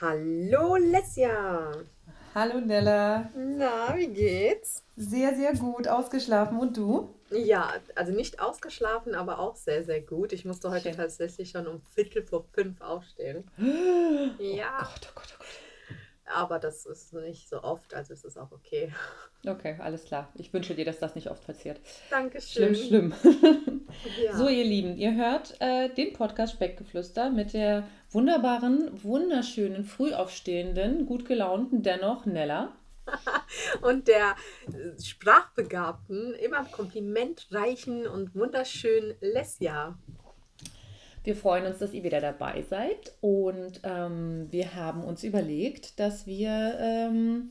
Hallo Lesja. Hallo Nella. Na, wie geht's? Sehr, sehr gut ausgeschlafen. Und du? Ja, also nicht ausgeschlafen, aber auch sehr, sehr gut. Ich musste heute Schön. tatsächlich schon um Viertel vor fünf aufstehen. ja. Oh Gott, oh Gott, oh Gott. Aber das ist nicht so oft, also ist es auch okay. Okay, alles klar. Ich wünsche dir, dass das nicht oft passiert. Dankeschön. Schlimm, schlimm. ja. So, ihr Lieben, ihr hört äh, den Podcast Speckgeflüster mit der wunderbaren, wunderschönen, frühaufstehenden, gut gelaunten, dennoch Nella. und der äh, sprachbegabten, immer komplimentreichen und wunderschönen Lesja. Wir freuen uns, dass ihr wieder dabei seid und ähm, wir haben uns überlegt, dass wir ähm,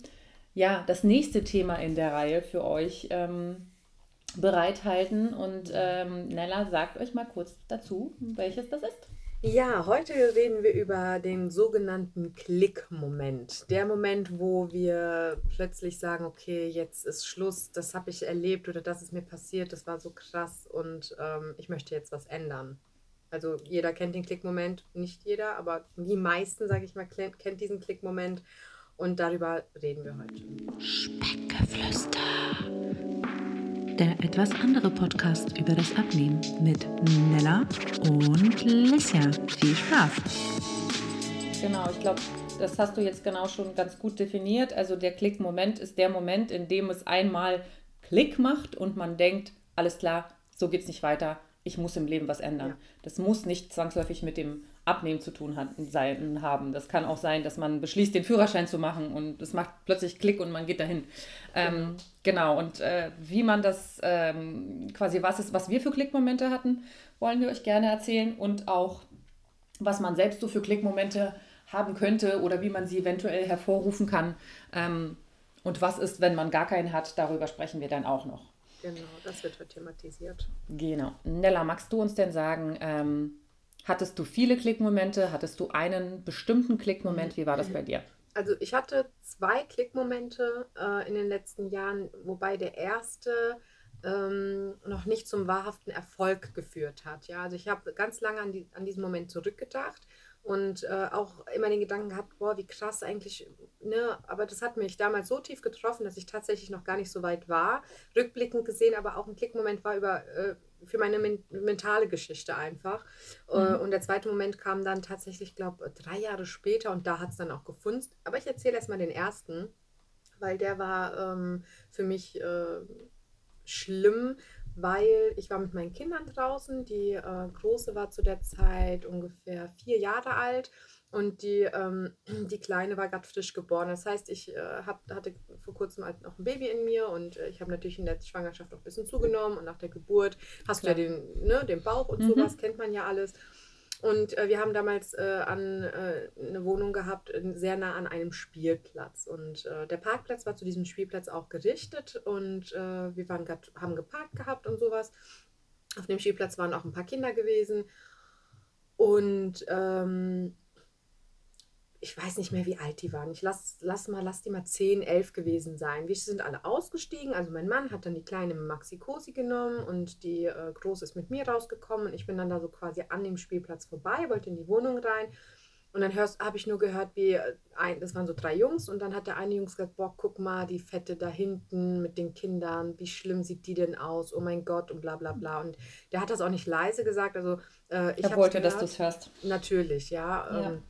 ja das nächste Thema in der Reihe für euch ähm, bereithalten und ähm, Nella sagt euch mal kurz dazu, welches das ist. Ja, heute reden wir über den sogenannten Klick-Moment. Der Moment, wo wir plötzlich sagen, okay, jetzt ist Schluss, das habe ich erlebt oder das ist mir passiert, das war so krass und ähm, ich möchte jetzt was ändern. Also jeder kennt den Klick-Moment, nicht jeder, aber die meisten, sage ich mal, kennt diesen Klick-Moment und darüber reden wir heute. Speckgeflüster der etwas andere Podcast über das Abnehmen mit Nella und Lissia. Viel Spaß! Genau, ich glaube, das hast du jetzt genau schon ganz gut definiert. Also der Klick-Moment ist der Moment, in dem es einmal Klick macht und man denkt, alles klar, so geht es nicht weiter, ich muss im Leben was ändern. Ja. Das muss nicht zwangsläufig mit dem Abnehmen zu tun hat, sein, haben. Das kann auch sein, dass man beschließt, den Führerschein zu machen und es macht plötzlich Klick und man geht dahin. Ähm, genau. genau, und äh, wie man das ähm, quasi, was ist, was wir für Klickmomente hatten, wollen wir euch gerne erzählen und auch, was man selbst so für Klickmomente haben könnte oder wie man sie eventuell hervorrufen kann. Ähm, und was ist, wenn man gar keinen hat, darüber sprechen wir dann auch noch. Genau, das wird thematisiert. Genau. Nella, magst du uns denn sagen, ähm, Hattest du viele Klickmomente? Hattest du einen bestimmten Klickmoment? Wie war das bei dir? Also ich hatte zwei Klickmomente äh, in den letzten Jahren, wobei der erste ähm, noch nicht zum wahrhaften Erfolg geführt hat. Ja, also ich habe ganz lange an, die, an diesen Moment zurückgedacht und äh, auch immer den Gedanken gehabt, boah, wie krass eigentlich, ne, aber das hat mich damals so tief getroffen, dass ich tatsächlich noch gar nicht so weit war. Rückblickend gesehen, aber auch ein Klickmoment war über äh, für meine men mentale Geschichte einfach. Äh, mhm. Und der zweite Moment kam dann tatsächlich, glaube drei Jahre später und da hat es dann auch gefunzt. Aber ich erzähle erstmal den ersten, weil der war ähm, für mich äh, schlimm, weil ich war mit meinen Kindern draußen. Die äh, Große war zu der Zeit ungefähr vier Jahre alt und die, ähm, die Kleine war gerade frisch geboren. Das heißt, ich äh, hab, hatte vor kurzem halt noch ein Baby in mir und äh, ich habe natürlich in der Schwangerschaft auch ein bisschen zugenommen und nach der Geburt hast Klar. du ja den, ne, den Bauch und mhm. sowas, kennt man ja alles. Und äh, wir haben damals äh, an, äh, eine Wohnung gehabt, sehr nah an einem Spielplatz. Und äh, der Parkplatz war zu diesem Spielplatz auch gerichtet und wir waren grad, haben geparkt gehabt und sowas. Auf dem Spielplatz waren auch ein paar Kinder gewesen. Und ähm, ich weiß nicht mehr, wie alt die waren. Ich lass, lass mal, lass die mal 10, 11 gewesen sein. Wir sind alle ausgestiegen. Also mein Mann hat dann die kleine Maxi Cosi genommen und die äh, große ist mit mir rausgekommen. Und ich bin dann da so quasi an dem Spielplatz vorbei, wollte in die Wohnung rein. Und dann habe ich nur gehört, wie äh, ein, das waren so drei Jungs und dann hat der eine Jungs gesagt, boah, guck mal, die Fette da hinten mit den Kindern, wie schlimm sieht die denn aus? Oh mein Gott und bla bla bla. Und der hat das auch nicht leise gesagt. Also äh, ich er wollte, gehört, dass du es hörst. Natürlich, ja. ja. Ähm,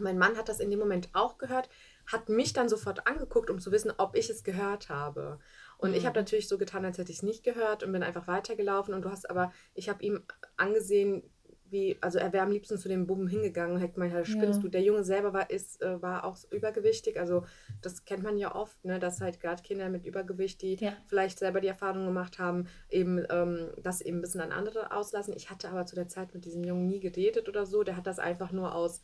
mein Mann hat das in dem Moment auch gehört, hat mich dann sofort angeguckt, um zu wissen, ob ich es gehört habe. Und mhm. ich habe natürlich so getan, als hätte ich es nicht gehört und bin einfach weitergelaufen. Und du hast aber, ich habe ihm angesehen, wie, also er wäre am liebsten zu dem Buben hingegangen und hätte gemeint, halt, spinnst ja. du. Der Junge selber war, ist, äh, war auch übergewichtig. Also das kennt man ja oft, ne, dass halt gerade Kinder mit Übergewicht, die ja. vielleicht selber die Erfahrung gemacht haben, eben ähm, das eben ein bisschen an andere auslassen. Ich hatte aber zu der Zeit mit diesem Jungen nie geredet oder so. Der hat das einfach nur aus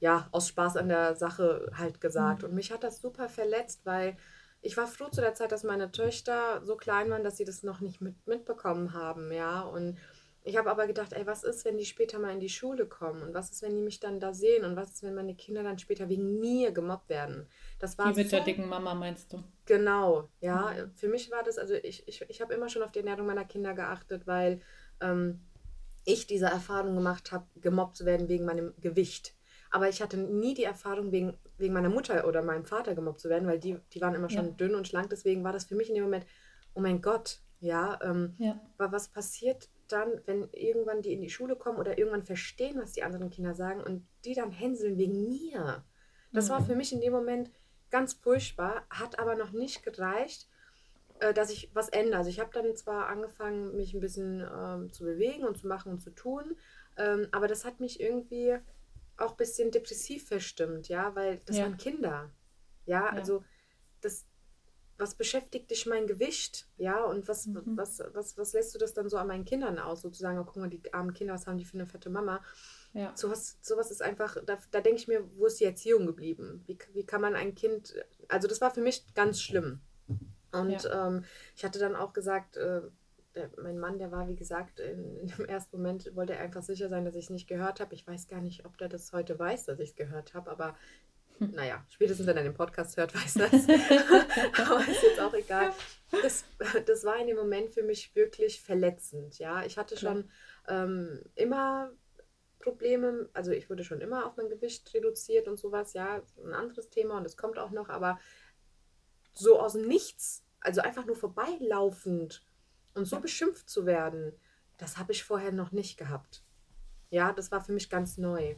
ja, aus Spaß an der Sache halt gesagt. Mhm. Und mich hat das super verletzt, weil ich war froh zu der Zeit, dass meine Töchter so klein waren, dass sie das noch nicht mit, mitbekommen haben, ja. Und ich habe aber gedacht, ey, was ist, wenn die später mal in die Schule kommen? Und was ist, wenn die mich dann da sehen? Und was ist, wenn meine Kinder dann später wegen mir gemobbt werden? Das war Wie mit so, der dicken Mama meinst du? Genau, ja. Mhm. Für mich war das, also ich, ich, ich habe immer schon auf die Ernährung meiner Kinder geachtet, weil ähm, ich diese Erfahrung gemacht habe, gemobbt zu werden wegen meinem Gewicht. Aber ich hatte nie die Erfahrung, wegen, wegen meiner Mutter oder meinem Vater gemobbt zu werden, weil die, die waren immer schon ja. dünn und schlank. Deswegen war das für mich in dem Moment, oh mein Gott, ja, ähm, ja. was passiert dann, wenn irgendwann die in die Schule kommen oder irgendwann verstehen, was die anderen Kinder sagen und die dann hänseln wegen mir? Das mhm. war für mich in dem Moment ganz furchtbar, hat aber noch nicht gereicht, äh, dass ich was ändere. Also ich habe dann zwar angefangen, mich ein bisschen ähm, zu bewegen und zu machen und zu tun, ähm, aber das hat mich irgendwie auch ein bisschen depressiv verstimmt, ja, weil das ja. waren Kinder. Ja, ja, also das, was beschäftigt dich mein Gewicht? Ja, und was, mhm. was, was, was lässt du das dann so an meinen Kindern aus? Sozusagen, oh, guck mal, die armen Kinder, was haben die für eine fette Mama? Ja. Sowas, sowas ist einfach, da, da denke ich mir, wo ist die Erziehung geblieben? Wie, wie kann man ein Kind, also das war für mich ganz schlimm. Und ja. ähm, ich hatte dann auch gesagt, äh, mein Mann, der war, wie gesagt, in, in, dem ersten Moment wollte er einfach sicher sein, dass ich es nicht gehört habe. Ich weiß gar nicht, ob der das heute weiß, dass ich es gehört habe, aber hm. naja, spätestens wenn er den Podcast hört, weiß er es. aber ist jetzt auch egal. Das, das war in dem Moment für mich wirklich verletzend. Ja, ich hatte schon ähm, immer Probleme, also ich wurde schon immer auf mein Gewicht reduziert und sowas, ja, ein anderes Thema und es kommt auch noch, aber so aus dem Nichts, also einfach nur vorbeilaufend und so beschimpft zu werden, das habe ich vorher noch nicht gehabt. Ja, das war für mich ganz neu.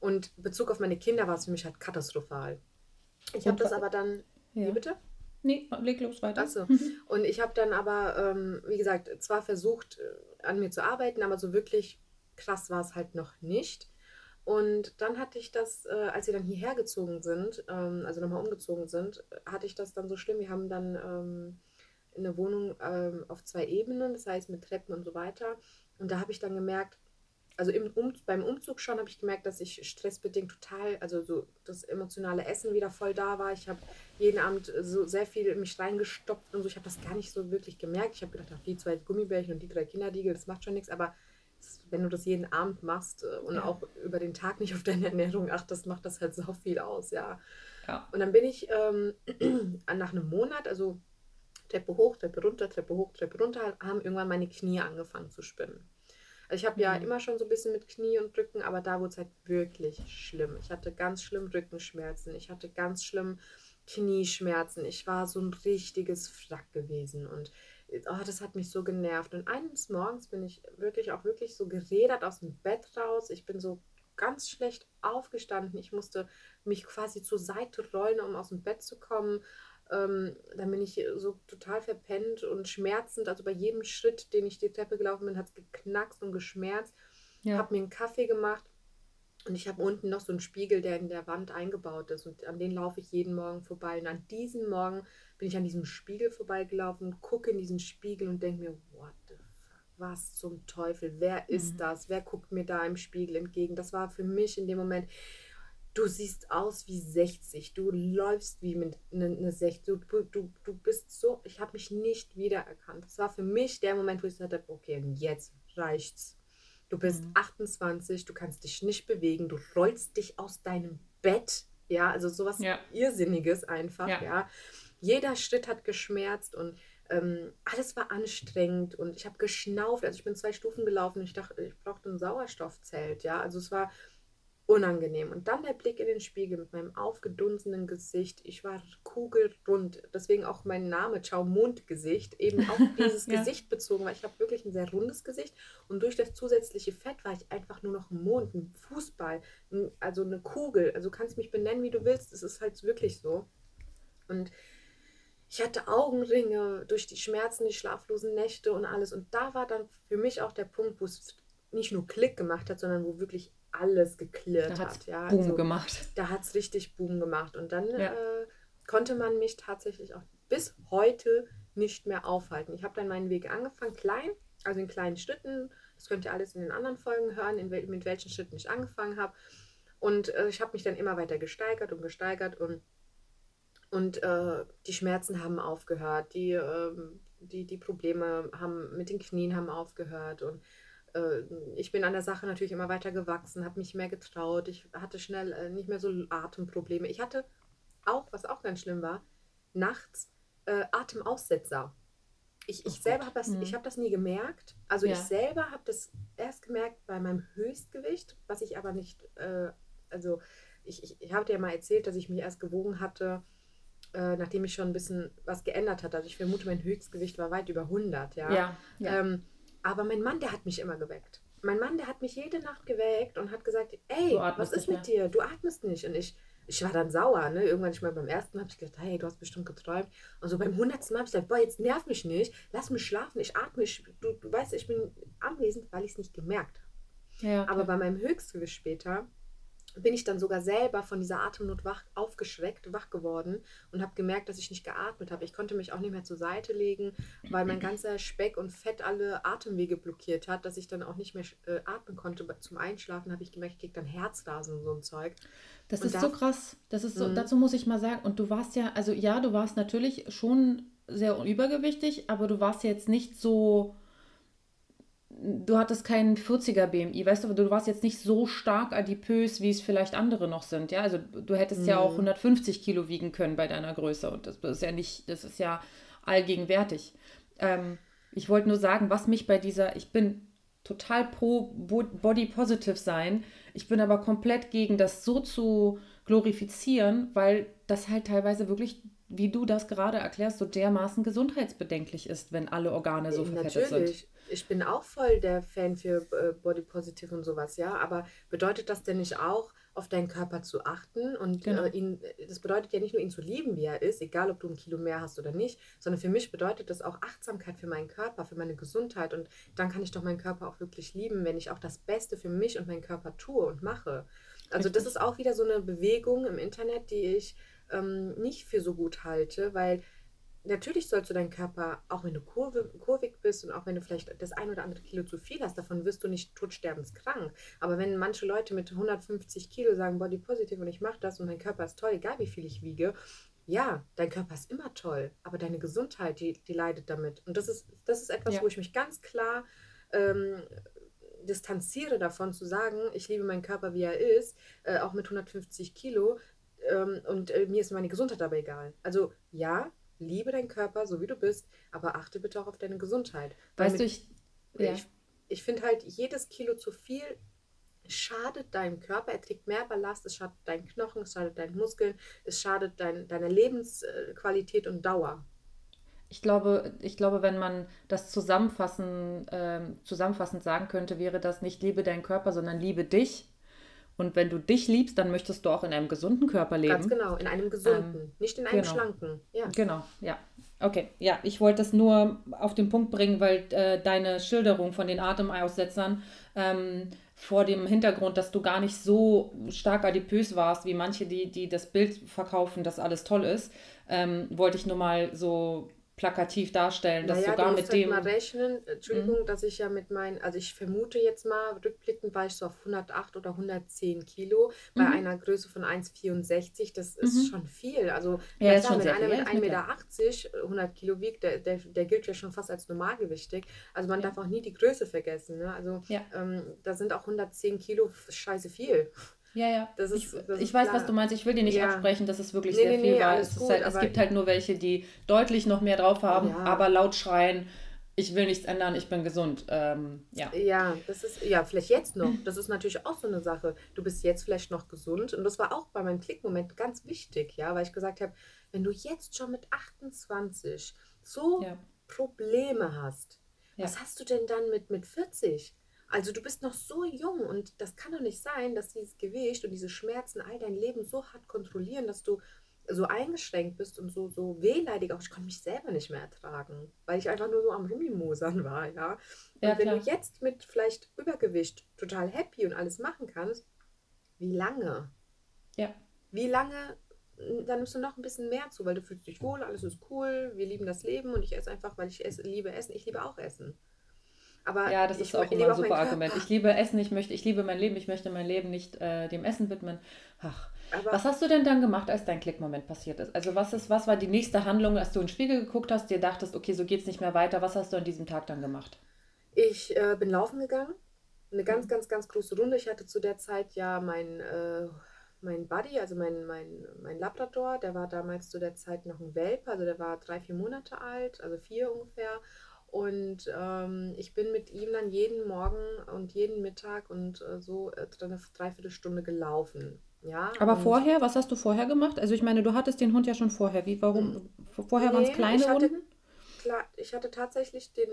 Und Bezug auf meine Kinder war es für mich halt katastrophal. Ich habe das aber dann. Ja. Wie bitte? Nee, leg los weiter. Achso. Und ich habe dann aber, ähm, wie gesagt, zwar versucht, äh, an mir zu arbeiten, aber so wirklich krass war es halt noch nicht. Und dann hatte ich das, äh, als sie dann hierher gezogen sind, ähm, also nochmal umgezogen sind, hatte ich das dann so schlimm. Wir haben dann ähm, eine Wohnung ähm, auf zwei Ebenen, das heißt mit Treppen und so weiter. Und da habe ich dann gemerkt, also im um, beim Umzug schon habe ich gemerkt, dass ich stressbedingt total, also so das emotionale Essen wieder voll da war. Ich habe jeden Abend so sehr viel in mich reingestopft und so. Ich habe das gar nicht so wirklich gemerkt. Ich habe gedacht, ach, die zwei Gummibärchen und die drei Kinderdiegel, das macht schon nichts. Aber wenn du das jeden Abend machst äh, und ja. auch über den Tag nicht auf deine Ernährung achtest, macht das halt so viel aus, ja. ja. Und dann bin ich ähm, nach einem Monat, also Treppe hoch, Treppe runter, Treppe hoch, Treppe runter, haben irgendwann meine Knie angefangen zu spinnen. Also ich habe mhm. ja immer schon so ein bisschen mit Knie und Rücken, aber da wurde es halt wirklich schlimm. Ich hatte ganz schlimm Rückenschmerzen, ich hatte ganz schlimm Knieschmerzen. Ich war so ein richtiges Frack gewesen und oh, das hat mich so genervt. Und eines Morgens bin ich wirklich auch wirklich so gerädert aus dem Bett raus. Ich bin so ganz schlecht aufgestanden. Ich musste mich quasi zur Seite rollen, um aus dem Bett zu kommen. Ähm, dann bin ich so total verpennt und schmerzend. Also bei jedem Schritt, den ich die Treppe gelaufen bin, hat es geknackst und geschmerzt. Ja. Habe mir einen Kaffee gemacht und ich habe unten noch so einen Spiegel, der in der Wand eingebaut ist. Und an den laufe ich jeden Morgen vorbei. Und an diesem Morgen bin ich an diesem Spiegel vorbeigelaufen, gucke in diesen Spiegel und denke mir, what the fuck, was zum Teufel, wer ist mhm. das? Wer guckt mir da im Spiegel entgegen? Das war für mich in dem Moment, du siehst aus wie 60, du läufst wie mit einer ne 60, du, du, du bist so, ich habe mich nicht wiedererkannt. Das war für mich der Moment, wo ich gesagt habe, okay, jetzt reicht's. Du bist mhm. 28, du kannst dich nicht bewegen, du rollst dich aus deinem Bett, ja, also sowas ja. Irrsinniges einfach, ja. ja. Jeder Schritt hat geschmerzt und ähm, alles war anstrengend und ich habe geschnauft. Also ich bin zwei Stufen gelaufen und ich dachte, ich brauchte ein Sauerstoffzelt. Ja, also es war unangenehm. Und dann der Blick in den Spiegel mit meinem aufgedunsenen Gesicht. Ich war kugelrund. Deswegen auch mein Name, Ciao Mondgesicht. Eben auf dieses ja. Gesicht bezogen, weil ich habe wirklich ein sehr rundes Gesicht. Und durch das zusätzliche Fett war ich einfach nur noch ein Mond, ein Fußball, also eine Kugel. Also du kannst mich benennen, wie du willst. Es ist halt wirklich so. Und ich hatte Augenringe durch die Schmerzen, die schlaflosen Nächte und alles. Und da war dann für mich auch der Punkt, wo es nicht nur Klick gemacht hat, sondern wo wirklich alles geklirrt da hat. Ja, Boom also, gemacht. Da hat es richtig Boom gemacht. Und dann ja. äh, konnte man mich tatsächlich auch bis heute nicht mehr aufhalten. Ich habe dann meinen Weg angefangen, klein, also in kleinen Schritten. Das könnt ihr alles in den anderen Folgen hören, wel mit welchen Schritten ich angefangen habe. Und äh, ich habe mich dann immer weiter gesteigert und gesteigert und und äh, die Schmerzen haben aufgehört, die, äh, die, die Probleme haben mit den Knien haben aufgehört. Und ich bin an der Sache natürlich immer weiter gewachsen, habe mich mehr getraut. Ich hatte schnell äh, nicht mehr so Atemprobleme. Ich hatte auch, was auch ganz schlimm war, nachts äh, Atemaussetzer. Ich, ich selber habe das, mhm. hab das nie gemerkt. Also ja. ich selber habe das erst gemerkt bei meinem Höchstgewicht, was ich aber nicht äh, also ich, ich, ich habe dir ja mal erzählt, dass ich mich erst gewogen hatte, äh, nachdem ich schon ein bisschen was geändert hatte. Also ich vermute, mein Höchstgewicht war weit über 100, ja. Ja, ja. Ähm, aber mein Mann, der hat mich immer geweckt. Mein Mann, der hat mich jede Nacht geweckt und hat gesagt, ey, was ist mit dir? Du atmest nicht. Und ich, ich war dann sauer, ne? Irgendwann, ich mal beim ersten Mal habe ich gedacht, hey, du hast bestimmt geträumt. Und so beim hundertsten Mal habe ich gesagt, boah, jetzt nerv mich nicht, lass mich schlafen, ich atme, ich, du, du weißt, ich bin anwesend, weil ich es nicht gemerkt habe. ja Aber bei meinem Höchstgewicht später bin ich dann sogar selber von dieser Atemnot wach, aufgeschreckt, wach geworden und habe gemerkt, dass ich nicht geatmet habe. Ich konnte mich auch nicht mehr zur Seite legen, weil mein ganzer Speck und Fett alle Atemwege blockiert hat, dass ich dann auch nicht mehr äh, atmen konnte. Zum Einschlafen habe ich gemerkt, ich kriege dann Herzrasen und so ein Zeug. Das Und ist da- so krass. Das ist so, Mhm. dazu muss ich mal sagen, und du warst ja, also ja, du warst natürlich schon sehr übergewichtig, aber du warst jetzt nicht so, du hattest keinen 40er BMI, weißt du, du warst jetzt nicht so stark adipös, wie es vielleicht andere noch sind, ja, also du hättest ja auch 150 Kilo wiegen können bei deiner Größe und das ist ja nicht, das ist ja allgegenwärtig. Ähm, ich wollte nur sagen, was mich bei dieser, ich bin total pro Bo- Body Positive sein, ich bin aber komplett gegen das so zu glorifizieren, weil das halt teilweise wirklich, wie du das gerade erklärst, so dermaßen gesundheitsbedenklich ist, wenn alle Organe so verfettet sind. Natürlich. Ich bin auch voll der Fan für äh, Body Positive und sowas, ja. Aber bedeutet das denn nicht auch, auf deinen Körper zu achten und Genau. äh, ihn, das bedeutet ja nicht nur ihn zu lieben, wie er ist, egal ob du ein Kilo mehr hast oder nicht, sondern für mich bedeutet das auch Achtsamkeit für meinen Körper, für meine Gesundheit und dann kann ich doch meinen Körper auch wirklich lieben, wenn ich auch das Beste für mich und meinen Körper tue und mache. Also das Richtig. ist auch wieder so eine Bewegung im Internet, die ich ähm, nicht für so gut halte, weil natürlich sollst du deinen Körper, auch wenn du kurve, kurvig bist und auch wenn du vielleicht das ein oder andere Kilo zu viel hast, davon wirst du nicht todsterbenskrank. Aber wenn manche Leute mit 150 Kilo sagen, Body Positive und ich mache das und mein Körper ist toll, egal wie viel ich wiege, ja, dein Körper ist immer toll, aber deine Gesundheit, die, die leidet damit. Und das ist, das ist etwas, Ja. wo ich mich ganz klar ähm, distanziere davon zu sagen, ich liebe meinen Körper, wie er ist, äh, auch mit 150 Kilo ähm, und äh, mir ist meine Gesundheit dabei egal. Also ja, liebe deinen Körper, so wie du bist, aber achte bitte auch auf deine Gesundheit. Weißt du, mit- ich, ja. ich, ich finde halt, jedes Kilo zu viel schadet deinem Körper. Er trägt mehr Ballast, es schadet deinen Knochen, es schadet deinen Muskeln, es schadet dein, deiner Lebensqualität und Dauer. Ich glaube, ich glaube, wenn man das zusammenfassen, ähm, zusammenfassend sagen könnte, wäre das nicht liebe deinen Körper, sondern liebe dich. Und wenn du dich liebst, dann möchtest du auch in einem gesunden Körper leben. Ganz genau, in einem gesunden, nicht in einem genau. schlanken. Ja. Genau, ja. Okay, ja, ich wollte das nur auf den Punkt bringen, weil äh, deine Schilderung von den Atemaussetzern ähm, vor dem Hintergrund, dass du gar nicht so stark adipös warst, wie manche, die, die das Bild verkaufen, dass alles toll ist, ähm, wollte ich nur mal so plakativ darstellen, dass naja, sogar du mit musst halt dem. mal rechnen, Entschuldigung, dass ich ja mit meinen, also ich vermute jetzt mal, rückblickend war ich so auf 108 oder 110 Kilo bei Mhm. einer Größe von 1,64, das ist Mhm. schon viel. Also Ja, klar, schon wenn einer mit Ja, ist mir 1,80 Meter 100 Kilo wiegt, der, der, der gilt ja schon fast als normalgewichtig. Also man Ja. darf auch nie die Größe vergessen. Ne? Also Ja. ähm, da sind auch 110 Kilo scheiße viel. Ja, ja. Ist- ich ich weiß, klar. was du meinst. Ich will dir nicht Ja. absprechen, dass es wirklich Nee, sehr nee, viel nee, war. Es, ist gut, halt, es gibt halt nur welche, die deutlich noch mehr drauf haben, Ja. aber laut schreien, ich will nichts ändern, ich bin gesund. Ähm, ja. Ja, das ist, ja, vielleicht jetzt noch. Das ist natürlich auch so eine Sache. Du bist jetzt vielleicht noch gesund. Und das war auch bei meinem Klickmoment ganz wichtig, ja, weil ich gesagt habe, wenn du jetzt schon mit 28 so Ja. Probleme hast, was hast du denn dann mit, mit 40? Also du bist noch so jung und das kann doch nicht sein, dass dieses Gewicht und diese Schmerzen all dein Leben so hart kontrollieren, dass du so eingeschränkt bist und so, so wehleidig auch. Ich konnte mich selber nicht mehr ertragen, weil ich einfach nur so am Rummimosern war, ja. Und Ja, wenn du jetzt mit vielleicht Übergewicht total happy und alles machen kannst, wie lange? Ja. Wie lange? Dann nimmst du noch ein bisschen mehr zu, weil du fühlst dich wohl, alles ist cool, wir lieben das Leben und ich esse einfach, weil ich esse, liebe Essen. Ich liebe auch Essen. Aber Ja, das ist auch immer ein super. Argument. Ich liebe Essen, ich möchte, ich liebe mein Leben, ich möchte mein Leben nicht äh, dem Essen widmen. Ach. Aber Was hast du denn dann gemacht, als dein Klickmoment passiert ist? Also was ist, was war die nächste Handlung, als du in den Spiegel geguckt hast, dir dachtest, okay, so geht's nicht mehr weiter. Was hast du an diesem Tag dann gemacht? Ich äh, bin laufen gegangen. Eine Mhm. ganz, ganz, ganz große Runde. Ich hatte zu der Zeit ja mein, äh, mein Buddy, also mein, mein, mein Labrador, der war damals zu der Zeit noch ein Welpe, also der war drei, vier Monate alt, also vier ungefähr. Und ähm, ich bin mit ihm dann jeden Morgen und jeden Mittag und äh, so äh, eine Dreiviertelstunde gelaufen. Ja, Aber vorher, was hast du vorher gemacht? Also ich meine, du hattest den Hund ja schon vorher. Wie, warum? Vorher waren es Nee, kleine Hunden? Klar, ich hatte tatsächlich den,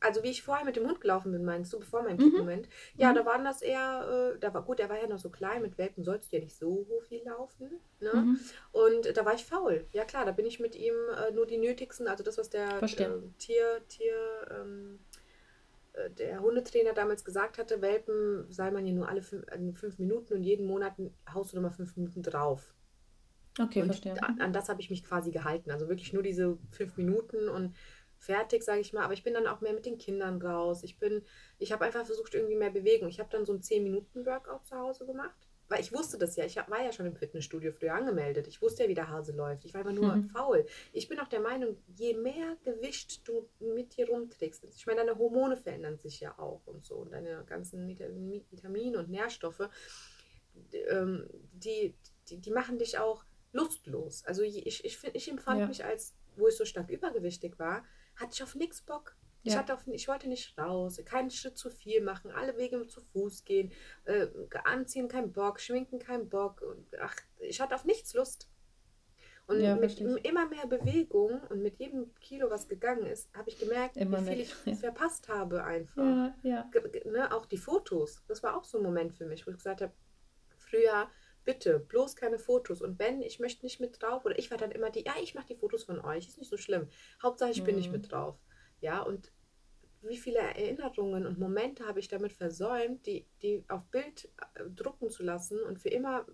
also wie ich vorher mit dem Hund gelaufen bin, meinst du, bevor mein Mhm. Moment? Ja, Mhm. da waren das eher, äh, da war gut, der war ja noch so klein, mit Welpen sollst du ja nicht so viel laufen. Ne? Mhm. Und da war ich faul. Ja klar, da bin ich mit ihm äh, nur die nötigsten, also das, was der Verstehe. äh, Tier, Tier, ähm, äh, der Hundetrainer damals gesagt hatte, Welpen sei man ja nur alle fünf, äh, fünf Minuten und jeden Monat haust du nochmal fünf Minuten drauf. Okay, und verstehe. an, an das habe ich mich quasi gehalten. Also wirklich nur diese fünf Minuten und fertig, sage ich mal. Aber ich bin dann auch mehr mit den Kindern raus. Ich bin, ich habe einfach versucht, irgendwie mehr Bewegung. Ich habe dann so ein 10-Minuten-Workout zu Hause gemacht. Weil ich wusste das ja. Ich war ja schon im Fitnessstudio früher angemeldet. Ich wusste ja, wie der Hase läuft. Ich war immer nur Mhm. faul. Ich bin auch der Meinung, je mehr Gewicht du mit dir rumträgst, ich meine, deine Hormone verändern sich ja auch und so. Und deine ganzen Vitamin- Vitamine und Nährstoffe, ähm, die, die, die machen dich auch lustlos. Also ich, ich, find, ich empfand Ja. mich als, wo ich so stark übergewichtig war, hatte ich auf nichts Bock. Ich, Ja. hatte auf, ich wollte nicht raus, keinen Schritt zu viel machen, alle Wege zu Fuß gehen, äh, anziehen kein Bock, schminken kein Bock. Ach, ich hatte auf nichts Lust. Und Ja, mit ich. immer mehr Bewegung und mit jedem Kilo, was gegangen ist, habe ich gemerkt, Immer wie viel mehr, ich ja. verpasst habe einfach Ja, ne, auch die Fotos, das war auch so ein Moment für mich, wo ich gesagt habe, früher, bitte, bloß keine Fotos. Und wenn, ich möchte nicht mit drauf, oder ich war dann immer die, ja, ich mache die Fotos von euch, ist nicht so schlimm. Hauptsache, ich bin nicht Mhm. mit drauf. Ja, und wie viele Erinnerungen und Momente habe ich damit versäumt, die, die auf Bild äh, drucken zu lassen und für immer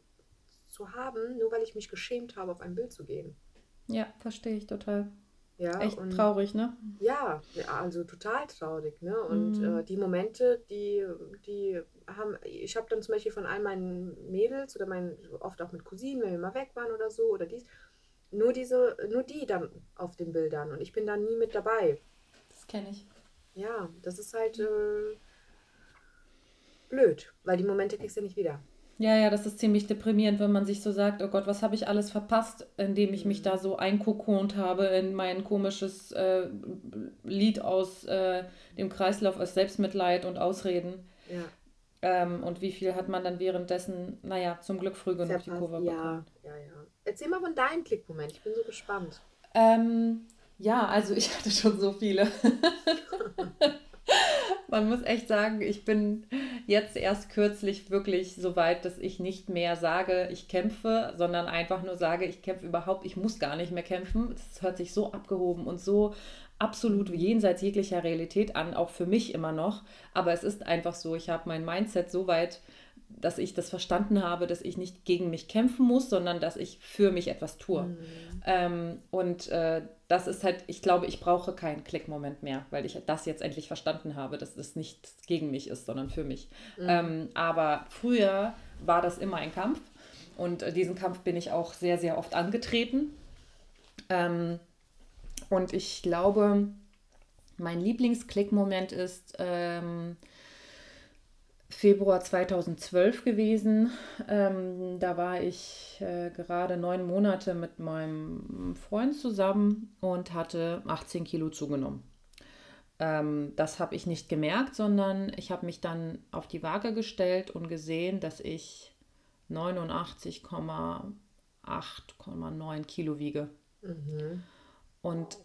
zu haben, nur weil ich mich geschämt habe, auf ein Bild zu gehen. Ja, verstehe ich total. Ja, Echt und traurig, ne? ja, also total traurig, ne? Und Mhm. äh, die Momente, die, die haben, ich habe dann zum Beispiel von all meinen Mädels oder meinen, oft auch mit Cousinen, wenn wir mal weg waren oder so oder dies, nur diese, nur die dann auf den Bildern und ich bin da nie mit dabei. Das kenne ich. Ja, das ist halt äh, blöd, weil die Momente kriegst du ja nicht wieder. Ja, ja, das ist ziemlich deprimierend, wenn man sich so sagt, oh Gott, was habe ich alles verpasst, indem ich mich Mhm. da so einkokont habe in mein komisches äh, Lied aus äh, dem Kreislauf aus Selbstmitleid und Ausreden. Ja, Ähm, und wie viel hat man dann währenddessen, naja, zum Glück früh genug die verpasst. Kurve ja, bekommen. ja, ja. Erzähl mal von deinem Klickmoment, ich bin so gespannt. Ähm, ja, also ich hatte schon so viele. Man muss echt sagen, ich bin jetzt erst kürzlich wirklich so weit, dass ich nicht mehr sage, ich kämpfe, sondern einfach nur sage, ich kämpfe überhaupt, ich muss gar nicht mehr kämpfen. Das hört sich so abgehoben und so absolut jenseits jeglicher Realität an, auch für mich immer noch. Aber es ist einfach so, ich habe mein Mindset so weit, dass ich das verstanden habe, dass ich nicht gegen mich kämpfen muss, sondern dass ich für mich etwas tue. Mhm. Ähm, und äh, das ist halt, ich glaube, ich brauche keinen Klickmoment mehr, weil ich das jetzt endlich verstanden habe, dass es nicht gegen mich ist, sondern für mich. Ähm, aber früher war das immer ein Kampf und äh, diesen Kampf bin ich auch sehr, sehr oft angetreten. Ähm, und ich glaube, mein Lieblingsklickmoment ist ähm, Februar 2012 gewesen. Ähm, da war ich äh, gerade neun Monate mit meinem Freund zusammen und hatte 18 Kilo zugenommen. Ähm, das habe ich nicht gemerkt, sondern ich habe mich dann auf die Waage gestellt und gesehen, dass ich 89,8,9 Kilo wiege. Mhm. Und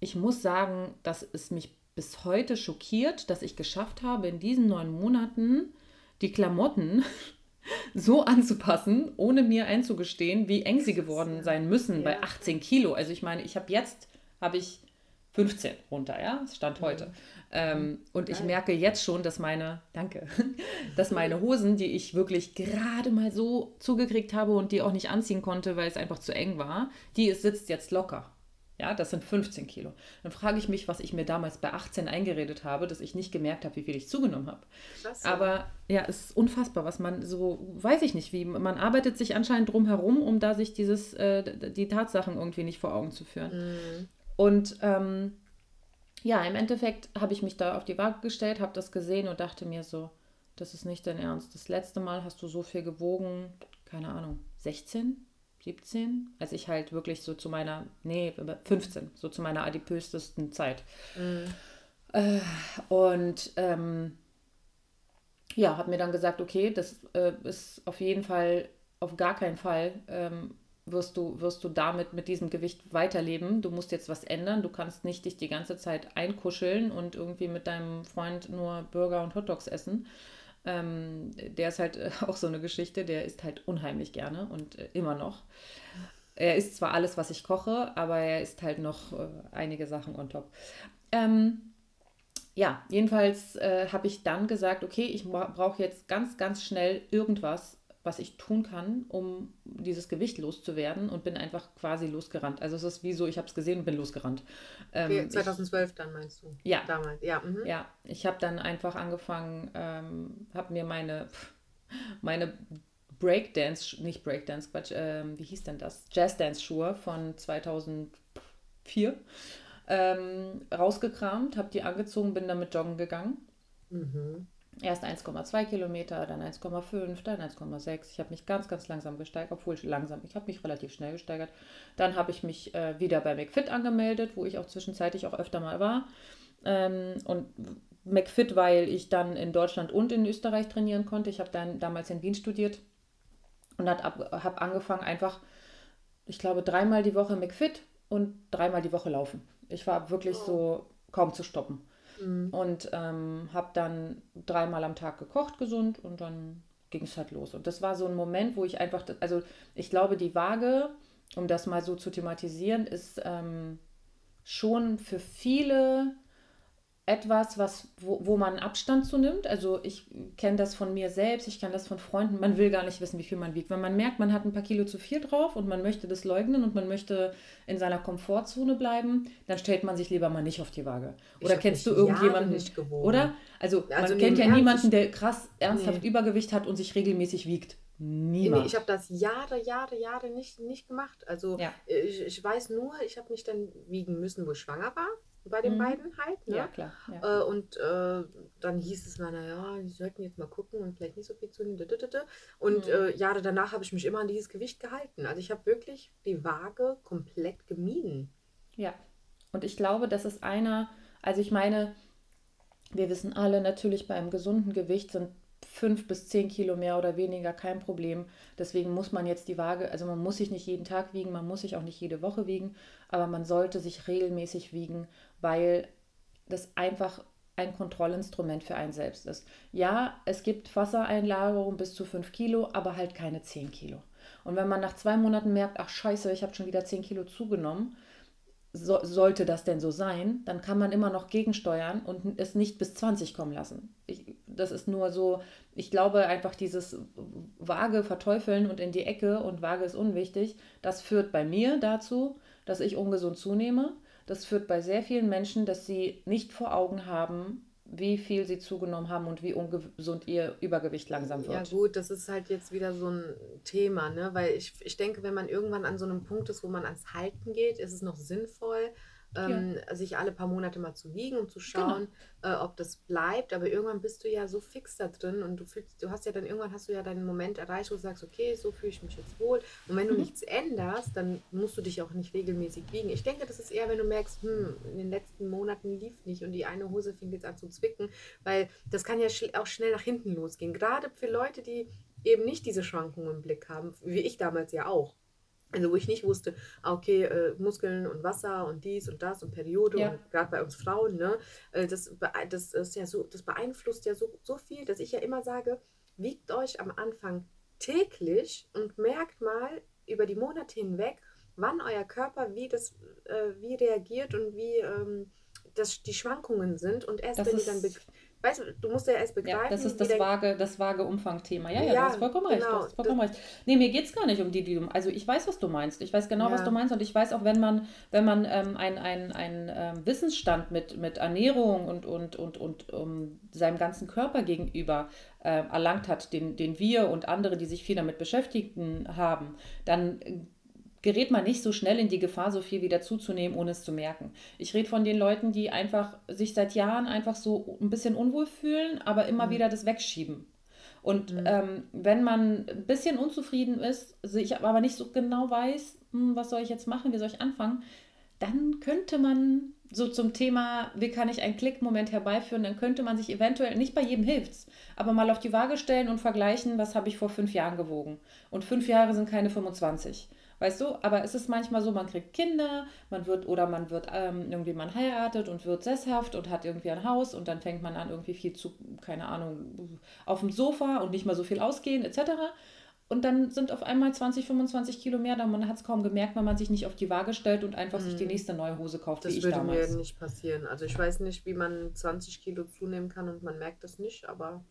ich muss sagen, dass es mich bis heute schockiert, dass ich geschafft habe, in diesen neun Monaten die Klamotten so anzupassen, ohne mir einzugestehen, wie eng sie geworden sein müssen bei Ja. 18 Kilo. Also ich meine, ich habe jetzt, habe ich 15 runter, ja, stand heute. Ähm, und ich Geil. merke jetzt schon, dass meine, danke, dass meine Hosen, die ich wirklich gerade mal so zugekriegt habe und die auch nicht anziehen konnte, weil es einfach zu eng war, die sitzt jetzt locker. Ja, das sind 15 Kilo. Dann frage ich mich, was ich mir damals bei 18 eingeredet habe, dass ich nicht gemerkt habe, wie viel ich zugenommen habe. Krass. Aber ja, es ist unfassbar, was man so, weiß ich nicht, wie, man arbeitet sich anscheinend drum herum, um da sich dieses, äh, die Tatsachen irgendwie nicht vor Augen zu führen. Mhm. Und ähm, ja, im Endeffekt habe ich mich da auf die Waage gestellt, habe das gesehen und dachte mir so, das ist nicht dein Ernst. Das letzte Mal hast du so viel gewogen, keine Ahnung, 16, 17, als ich halt wirklich so zu meiner, nee, 15, so zu meiner adipösesten Zeit. Mhm. Äh, und ähm, ja, habe mir dann gesagt, okay, das äh, ist auf jeden Fall, auf gar keinen Fall ähm, wirst du, wirst du damit mit diesem Gewicht weiterleben. Du musst jetzt was ändern. Du kannst nicht dich die ganze Zeit einkuscheln und irgendwie mit deinem Freund nur Burger und Hotdogs essen. Ähm, der ist halt auch so eine Geschichte, der isst halt unheimlich gerne und äh, immer noch. Er isst zwar alles, was ich koche, aber er isst halt noch äh, einige Sachen on top. Ähm, ja, jedenfalls äh, habe ich dann gesagt, okay, ich brauche jetzt ganz, ganz schnell irgendwas, was ich tun kann, um dieses Gewicht loszuwerden und bin einfach quasi losgerannt. Also es ist wie so, ich habe es gesehen und bin losgerannt. Ähm, okay, 2012 ich, dann meinst du? Ja. Damals, ja. Mhm. Ja, ich habe dann einfach angefangen, ähm, habe mir meine, meine Breakdance, nicht Breakdance, Quatsch, ähm, wie hieß denn das? Jazzdance-Schuhe von 2004 ähm, rausgekramt, habe die angezogen, bin damit joggen gegangen. Mhm. Erst 1,2 Kilometer, dann 1,5, dann 1,6. Ich habe mich ganz, ganz langsam gesteigert, obwohl langsam, ich habe mich relativ schnell gesteigert. Dann habe ich mich äh, wieder bei McFit angemeldet, wo ich auch zwischenzeitlich auch öfter mal war. Ähm, und McFit, weil ich dann in Deutschland und in Österreich trainieren konnte. Ich habe dann damals in Wien studiert und habe angefangen einfach, ich glaube, dreimal die Woche McFit und dreimal die Woche laufen. Ich war wirklich so kaum zu stoppen. Mhm. Und ähm, habe dann dreimal am Tag gekocht, gesund und dann ging es halt los. Und das war so ein Moment, wo ich einfach, also ich glaube, die Waage, um das mal so zu thematisieren, ist ähm, schon für viele etwas, was, wo, wo man Abstand zu nimmt. Also ich kenne das von mir selbst, ich kenne das von Freunden. Man will gar nicht wissen, wie viel man wiegt. Wenn man merkt, man hat ein paar Kilo zu viel drauf und man möchte das leugnen und man möchte in seiner Komfortzone bleiben, dann stellt man sich lieber mal nicht auf die Waage. Oder kennst du irgendjemanden? Nicht Oder? Also, also man kennt ja niemanden, der krass ernsthaft nee. Übergewicht hat und sich regelmäßig wiegt. Niemand. Nee, ich habe das Jahre, Jahre, Jahre nicht, nicht gemacht. Also ja. ich, ich weiß nur, ich habe mich dann wiegen müssen, wo ich schwanger war bei den mhm. beiden halt. Ne? Ja, klar. Ja. Äh, und äh, dann hieß es mal, naja, die sollten jetzt mal gucken und vielleicht nicht so viel zunehmen. Und mhm. äh, Jahre danach habe ich mich immer an dieses Gewicht gehalten. Also ich habe wirklich die Waage komplett gemieden. Ja. Und ich glaube, das ist einer, also ich meine, wir wissen alle natürlich, beim gesunden Gewicht sind fünf bis zehn Kilo mehr oder weniger kein Problem. Deswegen muss man jetzt die Waage, also man muss sich nicht jeden Tag wiegen, man muss sich auch nicht jede Woche wiegen, aber man sollte sich regelmäßig wiegen, weil das einfach ein Kontrollinstrument für einen selbst ist. Ja, es gibt Wassereinlagerung bis zu 5 Kilo, aber halt keine 10 Kilo. Und wenn man nach zwei Monaten merkt, ach scheiße, ich habe schon wieder 10 Kilo zugenommen, so, sollte das denn so sein, dann kann man immer noch gegensteuern und es nicht bis 20 kommen lassen. Ich, das ist nur so, ich glaube einfach dieses vage Verteufeln und in die Ecke und vage ist unwichtig, das führt bei mir dazu, dass ich ungesund zunehme. Das führt bei sehr vielen Menschen, dass sie nicht vor Augen haben, wie viel sie zugenommen haben und wie ungesund ihr Übergewicht langsam wird. Ja gut, das ist halt jetzt wieder so ein Thema, ne? weil ich, ich denke, wenn man irgendwann an so einem Punkt ist, wo man ans Halten geht, ist es noch sinnvoll, ähm, ja. sich alle paar Monate mal zu wiegen und zu schauen, genau. äh, ob das bleibt. Aber irgendwann bist du ja so fix da drin und du fühlst, du hast ja dann irgendwann hast du ja deinen Moment erreicht, wo du sagst, okay, so fühle ich mich jetzt wohl. Und wenn du mhm. nichts änderst, dann musst du dich auch nicht regelmäßig wiegen. Ich denke, das ist eher, wenn du merkst, hm, in den letzten Monaten lief nicht und die eine Hose fängt jetzt an zu zwicken, weil das kann ja auch schnell nach hinten losgehen. Gerade für Leute, die eben nicht diese Schwankungen im Blick haben, wie ich damals ja auch. Also wo ich nicht wusste, ah, okay, äh, Muskeln und Wasser und dies und das und Periode ja. und gerade bei uns Frauen, ne, äh, das, das ist ja so, das beeinflusst ja so, so viel, dass ich ja immer sage, wiegt euch am Anfang täglich und merkt mal über die Monate hinweg, wann euer Körper wie das, äh, wie reagiert und wie ähm, das, die Schwankungen sind und erst das wenn ihr dann weißt du, du musst ja erst begreifen. Ja, das ist das vage, das vage Umfangthema. Ja, ja, ja, du hast vollkommen recht. Genau, du hast vollkommen recht. Nee, mir geht es gar nicht um die, die du. Also ich weiß, was du meinst. Ich weiß genau, ja. was du meinst. Und ich weiß auch, wenn man, wenn man ähm, einen ein, ähm, Wissensstand mit, mit Ernährung und, und, und, und um, seinem ganzen Körper gegenüber äh, erlangt hat, den, den wir und andere, die sich viel damit beschäftigten, haben, dann gerät man nicht so schnell in die Gefahr, so viel wieder zuzunehmen, ohne es zu merken. Ich rede von den Leuten, die einfach sich seit Jahren einfach so ein bisschen unwohl fühlen, aber immer mhm. wieder das wegschieben. Und mhm. ähm, wenn man ein bisschen unzufrieden ist, sich aber nicht so genau weiß, hm, was soll ich jetzt machen, wie soll ich anfangen, dann könnte man so zum Thema, wie kann ich einen Klickmoment herbeiführen, dann könnte man sich eventuell, nicht bei jedem hilft's, aber mal auf die Waage stellen und vergleichen, was habe ich vor fünf Jahren gewogen. Und fünf Jahre sind keine 25. Weißt du, aber es ist manchmal so, man kriegt Kinder, man wird oder man wird ähm, irgendwie, man heiratet und wird sesshaft und hat irgendwie ein Haus und dann fängt man an, irgendwie viel zu, keine Ahnung, auf dem Sofa und nicht mal so viel ausgehen, etc. Und dann sind auf einmal 20, 25 Kilo mehr da. Man hat es kaum gemerkt, wenn man sich nicht auf die Waage stellt und einfach sich die mhm. nächste neue Hose kauft, das wie ich damals. Das würde mir nicht passieren. Also ich weiß nicht, wie man 20 Kilo zunehmen kann und man merkt das nicht, aber...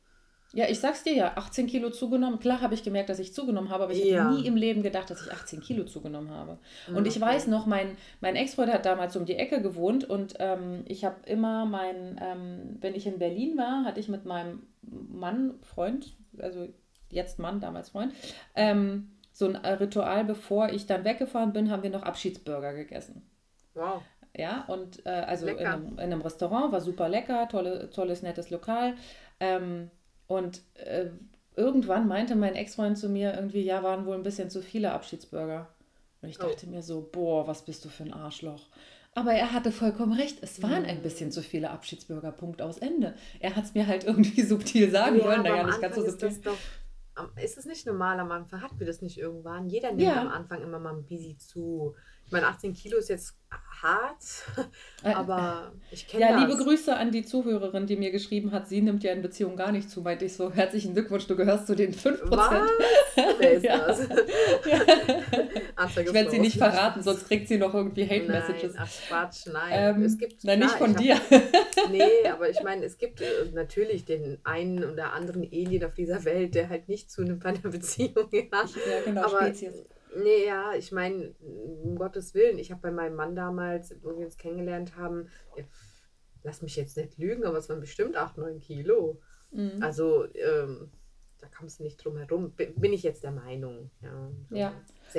Ja, ich sag's dir ja, 18 Kilo zugenommen. Klar habe ich gemerkt, dass ich zugenommen habe, aber ich ja. habe nie im Leben gedacht, dass ich 18 Kilo zugenommen habe. Und okay. ich weiß noch, mein, mein Ex-Freund hat damals um die Ecke gewohnt und ähm, ich habe immer mein, ähm, wenn ich in Berlin war, hatte ich mit meinem Mann, Freund, also jetzt Mann, damals Freund, ähm, so ein Ritual, bevor ich dann weggefahren bin, haben wir noch Abschiedsburger gegessen. Wow. Ja, und äh, also in einem, in einem, Restaurant, war super lecker, tolle, tolles, nettes Lokal. Ähm, und äh, irgendwann meinte mein Ex-Freund zu mir irgendwie, ja, waren wohl ein bisschen zu viele Abschiedsburger. Und ich dachte oh. mir so, boah, was bist du für ein Arschloch. Aber er hatte vollkommen recht. Es waren ein bisschen zu viele Abschiedsbürger. Punkt aus Ende. Er hat es mir halt irgendwie subtil sagen ja, wollen. Naja, nicht ganz so subtil. Ist, doch, ist es nicht normal am Anfang? Hatten wir das nicht irgendwann? Jeder nimmt ja. am Anfang immer mal ein bisschen zu. Ich meine, 18 Kilo ist jetzt hart, äh, aber ich kenne ja, das. Ja, liebe Grüße an die Zuhörerin, die mir geschrieben hat, sie nimmt ja in Beziehungen gar nicht zu. Meinte ich so, herzlichen Glückwunsch, du gehörst zu den 5%. Was? Wer ist ja. das? ja. ich werde sie nicht verraten, sonst kriegt sie noch irgendwie Hate-Messages. Ach Quatsch, nein. Ähm, es gibt, nein, klar, nicht von dir. Hab, nee, aber ich meine, es gibt äh, natürlich den einen oder anderen Alien auf dieser Welt, der halt nicht zunimmt bei einer Beziehung. Ja, ja genau, aber, Spezies Nee, ja, ich meine, um Gottes Willen, ich habe bei meinem Mann damals, wo wir uns kennengelernt haben, lass mich jetzt nicht lügen, aber es waren bestimmt 8, 9 Kilo. Mhm. Also, ähm, da kommst du nicht drum herum, bin ich jetzt der Meinung. Ja, ja.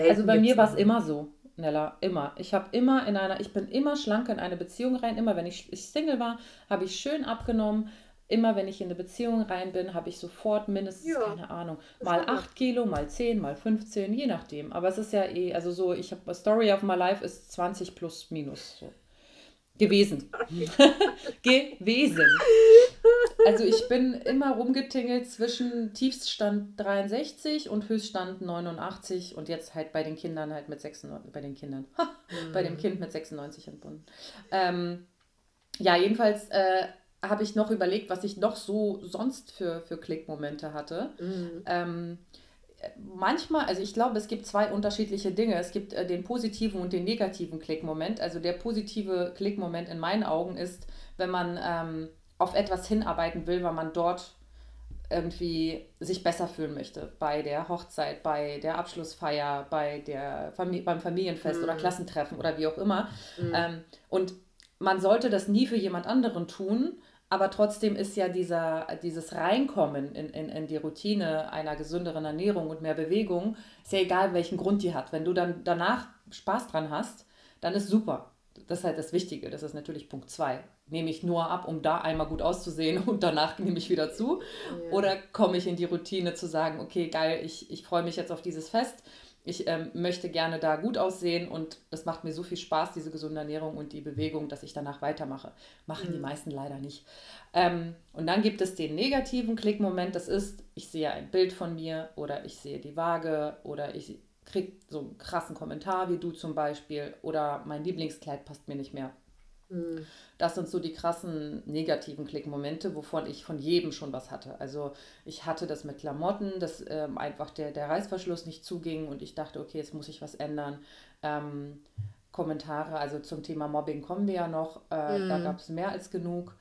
also bei mir war es immer so, Nella, immer. Ich habe immer in einer, ich bin immer schlank in eine Beziehung rein, immer wenn ich, ich Single war, habe ich schön abgenommen, immer wenn ich in eine Beziehung rein bin, habe ich sofort mindestens, ja, keine Ahnung, mal 8 Kilo, mal 10, mal 15, je nachdem. Aber es ist ja eh, also so, ich habe, Story of my life ist 20 plus minus. So. Gewesen. gewesen. Also ich bin immer rumgetingelt zwischen Tiefstand 63 und Höchststand 89 und jetzt halt bei den Kindern halt mit 96, bei den Kindern, ha, bei dem mhm. Kind mit 96 entbunden. Ähm, ja, jedenfalls äh, habe ich noch überlegt, was ich noch so sonst für, für Klickmomente hatte. Mhm. Ähm, manchmal, also ich glaube, es gibt zwei unterschiedliche Dinge. Es gibt äh, den positiven und den negativen Klickmoment. Also der positive Klickmoment in meinen Augen ist, wenn man ähm, auf etwas hinarbeiten will, weil man dort irgendwie sich besser fühlen möchte bei der Hochzeit, bei der Abschlussfeier, bei der Famili beim Familienfest mhm. oder Klassentreffen oder wie auch immer. Mhm. Ähm, und man sollte das nie für jemand anderen tun, aber trotzdem ist ja dieser, dieses Reinkommen in, in, in die Routine einer gesünderen Ernährung und mehr Bewegung, ist ja egal, welchen Grund die hat. Wenn du dann danach Spaß dran hast, dann ist super. Das ist halt das Wichtige. Das ist natürlich Punkt 2. Nehme ich nur ab, um da einmal gut auszusehen und danach nehme ich wieder zu? Ja. Oder komme ich in die Routine zu sagen, okay, geil, ich, ich freue mich jetzt auf dieses Fest ich ähm, möchte gerne da gut aussehen und es macht mir so viel Spaß, diese gesunde Ernährung und die Bewegung, dass ich danach weitermache. Machen mhm. die meisten leider nicht. Ähm, und dann gibt es den negativen Klickmoment, das ist, ich sehe ein Bild von mir oder ich sehe die Waage oder ich kriege so einen krassen Kommentar wie du zum Beispiel oder mein Lieblingskleid passt mir nicht mehr. Mhm. Das sind so die krassen negativen Klickmomente, wovon ich von jedem schon was hatte. Also ich hatte das mit Klamotten, dass ähm, einfach der, der Reißverschluss nicht zuging und ich dachte, okay, jetzt muss ich was ändern. Ähm, Kommentare, also zum Thema Mobbing kommen wir ja noch. Äh, mhm. Da gab es mehr als genug.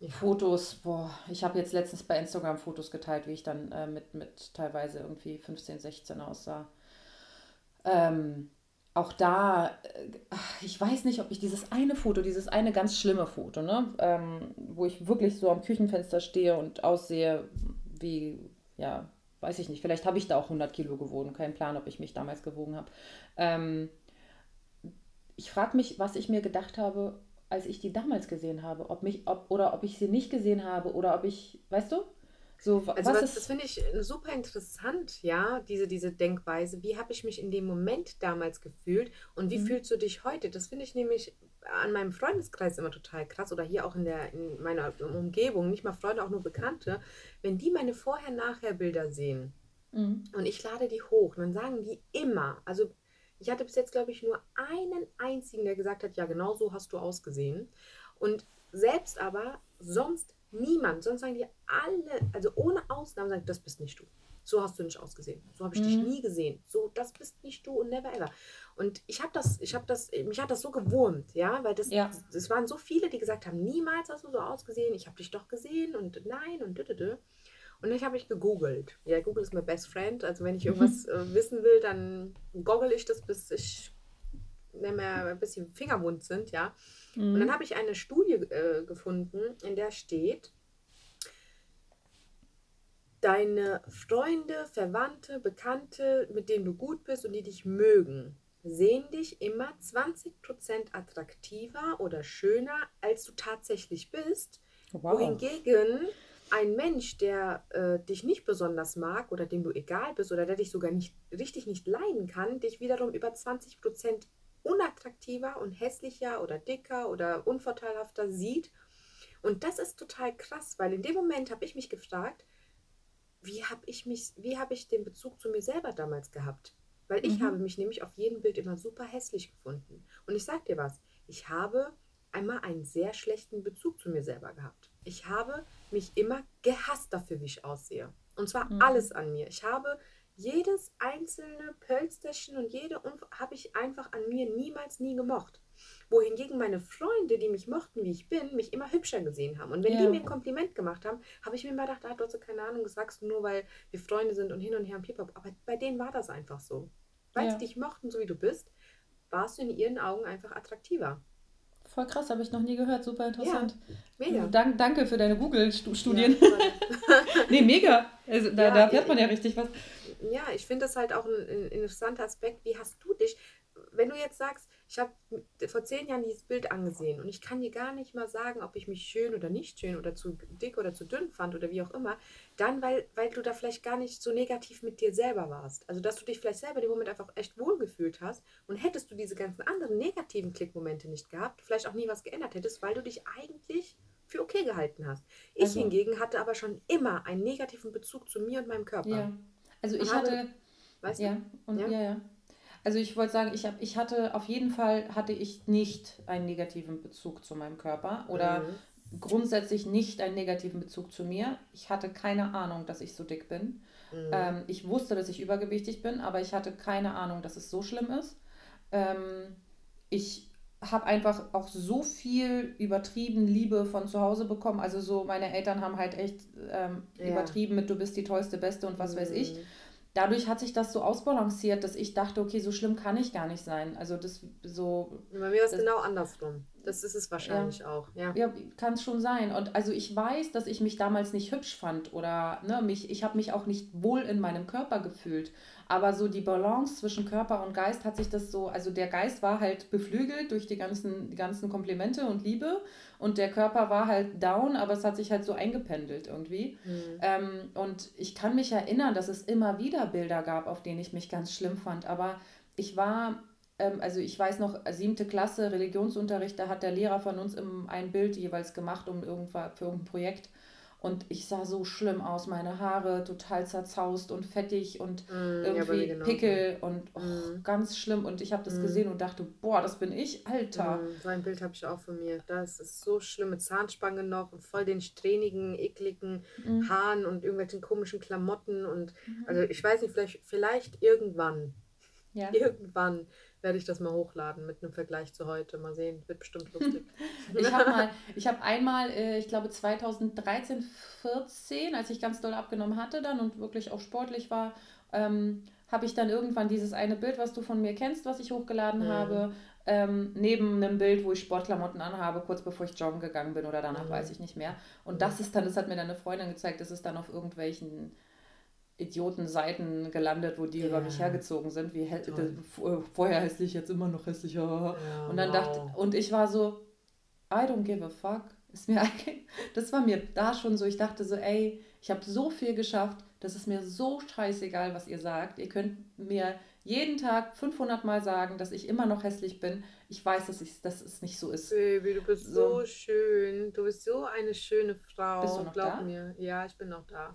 Ja. Fotos, boah, ich habe jetzt letztens bei Instagram Fotos geteilt, wie ich dann äh, mit, mit teilweise irgendwie 15, 16 aussah. Ähm, auch da, äh, ich weiß nicht, ob ich dieses eine Foto, dieses eine ganz schlimme Foto, ne, ähm, wo ich wirklich so am Küchenfenster stehe und aussehe wie, ja, weiß ich nicht, vielleicht habe ich da auch 100 Kilo gewogen, kein Plan, ob ich mich damals gewogen habe. Ähm, ich frage mich, was ich mir gedacht habe, als ich die damals gesehen habe, ob mich, ob, oder ob ich sie nicht gesehen habe oder ob ich, weißt du? So, also was, was das finde ich äh, super interessant, ja, diese, diese Denkweise. Wie habe ich mich in dem Moment damals gefühlt und wie mhm. fühlst du dich heute? Das finde ich nämlich an meinem Freundeskreis immer total krass oder hier auch in, der, in meiner Umgebung, nicht mal Freunde, auch nur Bekannte, wenn die meine Vorher-Nachher-Bilder sehen Mhm. und ich lade die hoch, dann sagen die immer, also ich hatte bis jetzt, glaube ich, nur einen einzigen, der gesagt hat, ja, genau so hast du ausgesehen. Und selbst aber sonst niemand, sonst sagen die alle, also ohne Ausnahme, sagen, das bist nicht du. So hast du nicht ausgesehen. So habe ich dich Mhm. nie gesehen. So, das bist nicht du und never ever. Und ich habe das, ich habe das, mich hat das so gewurmt, ja, weil das, Ja. es waren so viele, die gesagt haben, niemals hast du so ausgesehen. Ich habe dich doch gesehen und nein und dü. Und dann habe ich gegoogelt. Ja, Google ist mein best friend. Also wenn ich irgendwas äh, wissen will, dann google ich das, bis ich nicht mehr, bis die Finger wund sind, ja. Und dann Mhm. habe ich eine Studie äh, gefunden, in der steht, deine Freunde, Verwandte, Bekannte, mit denen du gut bist und die dich mögen, sehen dich immer 20% attraktiver oder schöner, als du tatsächlich bist. Wow. Wohingegen ein Mensch, der äh, dich nicht besonders mag oder dem du egal bist oder der dich sogar nicht richtig nicht leiden kann, dich wiederum über 20% unattraktiver und hässlicher oder dicker oder unvorteilhafter sieht. Und das ist total krass, weil in dem Moment habe ich mich gefragt, wie habe ich mich, wie habe ich den Bezug zu mir selber damals gehabt? Weil ich Mhm. habe mich nämlich auf jedem Bild immer super hässlich gefunden. Und ich sag dir was, ich habe einmal einen sehr schlechten Bezug zu mir selber gehabt. Ich habe mich immer gehasst dafür, wie ich aussehe. Und zwar Mhm. alles an mir. Ich habe jedes einzelne Pölsterchen und jede habe ich einfach an mir niemals nie gemocht. Wohingegen meine Freunde, die mich mochten, wie ich bin, mich immer hübscher gesehen haben. Und wenn die Ja. mir ein Kompliment gemacht haben, habe ich mir immer gedacht, ah, du hast ja keine Ahnung, das sagst du nur, weil wir Freunde sind und hin und her und pipapo. Aber bei denen war das einfach so. Weil Ja. sie dich mochten, so wie du bist, warst du in ihren Augen einfach attraktiver. Voll krass, habe ich noch nie gehört. Super interessant. Mega. Dank, danke für deine Google-Studien. Ja, nee, mega. Also, da, Ja, da erfährt man ja richtig was. Ja, ich finde das halt auch ein, ein interessanter Aspekt. Wie hast du dich, wenn du jetzt sagst, ich habe vor zehn Jahren dieses Bild angesehen und ich kann dir gar nicht mal sagen, ob ich mich schön oder nicht schön oder zu dick oder zu dünn fand oder wie auch immer, dann, weil, weil du da vielleicht gar nicht so negativ mit dir selber warst. Also, dass du dich vielleicht selber in dem Moment einfach echt wohlgefühlt hast und hättest du diese ganzen anderen negativen Klickmomente nicht gehabt, vielleicht auch nie was geändert hättest, weil du dich eigentlich für okay gehalten hast. Ich Also- hingegen hatte aber schon immer einen negativen Bezug zu mir und meinem Körper. Ja. Also ich habe- hatte, Weißt ja, und Ja? ja, ja. Also ich wollte sagen, ich, hab, ich hatte auf jeden Fall hatte ich nicht einen negativen Bezug zu meinem Körper oder Mhm. grundsätzlich nicht einen negativen Bezug zu mir. Ich hatte keine Ahnung, dass ich so dick bin. Mhm. Ähm, ich wusste, dass ich übergewichtig bin, aber ich hatte keine Ahnung, dass es so schlimm ist. Ähm, ich habe einfach auch so viel übertrieben Liebe von zu Hause bekommen. Also so, meine Eltern haben halt echt ähm, Ja. übertrieben mit, du bist die tollste, beste und was weiß ich. Mhm. Dadurch hat sich das so ausbalanciert, dass ich dachte, okay, so schlimm kann ich gar nicht sein. Also das so, Bei mir war es genau andersrum. Das ist es wahrscheinlich auch. Ja. ja, kann es schon sein. Und also ich weiß, dass ich mich damals nicht hübsch fand oder ne, mich, ich habe mich auch nicht wohl in meinem Körper gefühlt. Aber so die Balance zwischen Körper und Geist hat sich das so, also der Geist war halt beflügelt durch die ganzen, die ganzen Komplimente und Liebe und der Körper war halt down, aber es hat sich halt so eingependelt irgendwie. Mhm. Ähm, und ich kann mich erinnern, dass es immer wieder Bilder gab, auf denen ich mich ganz schlimm fand. Aber ich war, ähm, also ich weiß noch, siebte Klasse, Religionsunterricht, da hat der Lehrer von uns im, ein Bild jeweils gemacht um irgendwas, für irgendein Projekt. Und ich sah so schlimm aus, meine Haare total zerzaust und fettig und Mhm, ja, mir irgendwie genauso. Pickel und oh, Mhm. ganz schlimm. Und ich habe das Mhm. gesehen und dachte, boah, das bin ich, Alter. Mhm, So ein Bild habe ich auch von mir. Das ist so schlimm mit Zahnspange noch und voll den strähnigen, ekligen Mhm. Haaren und irgendwelchen komischen Klamotten. Und also ich weiß nicht, vielleicht, vielleicht irgendwann, Ja. irgendwann werde ich das mal hochladen mit einem Vergleich zu heute. Mal sehen, wird bestimmt lustig. Ich habe mal, ich habe einmal, äh, ich glaube 2013, 14, als ich ganz doll abgenommen hatte dann und wirklich auch sportlich war, ähm, habe ich dann irgendwann dieses eine Bild, was du von mir kennst, was ich hochgeladen Mhm. habe, ähm, neben einem Bild, wo ich Sportklamotten anhabe, kurz bevor ich joggen gegangen bin oder danach, Mhm. weiß ich nicht mehr. Und Mhm. das ist dann, das hat mir dann eine Freundin gezeigt, das ist dann auf irgendwelchen Idiotenseiten gelandet, wo die über mich Ja. hergezogen sind, wie hä- vorher hässlich, jetzt immer noch hässlicher. Ja, Und dann dachte, wow. und ich war so, I don't give a fuck. Ist mir eigentlich, das war mir da schon so, ich dachte so, ey, ich habe so viel geschafft, das ist mir so scheißegal, was ihr sagt. Ihr könnt mir jeden Tag 500 Mal sagen, dass ich immer noch hässlich bin. Ich weiß, dass, ich, dass es nicht so ist. Baby, du bist so, so schön. Du bist so eine schöne Frau. Bist du noch Glaub da? mir. Ja, ich bin noch da.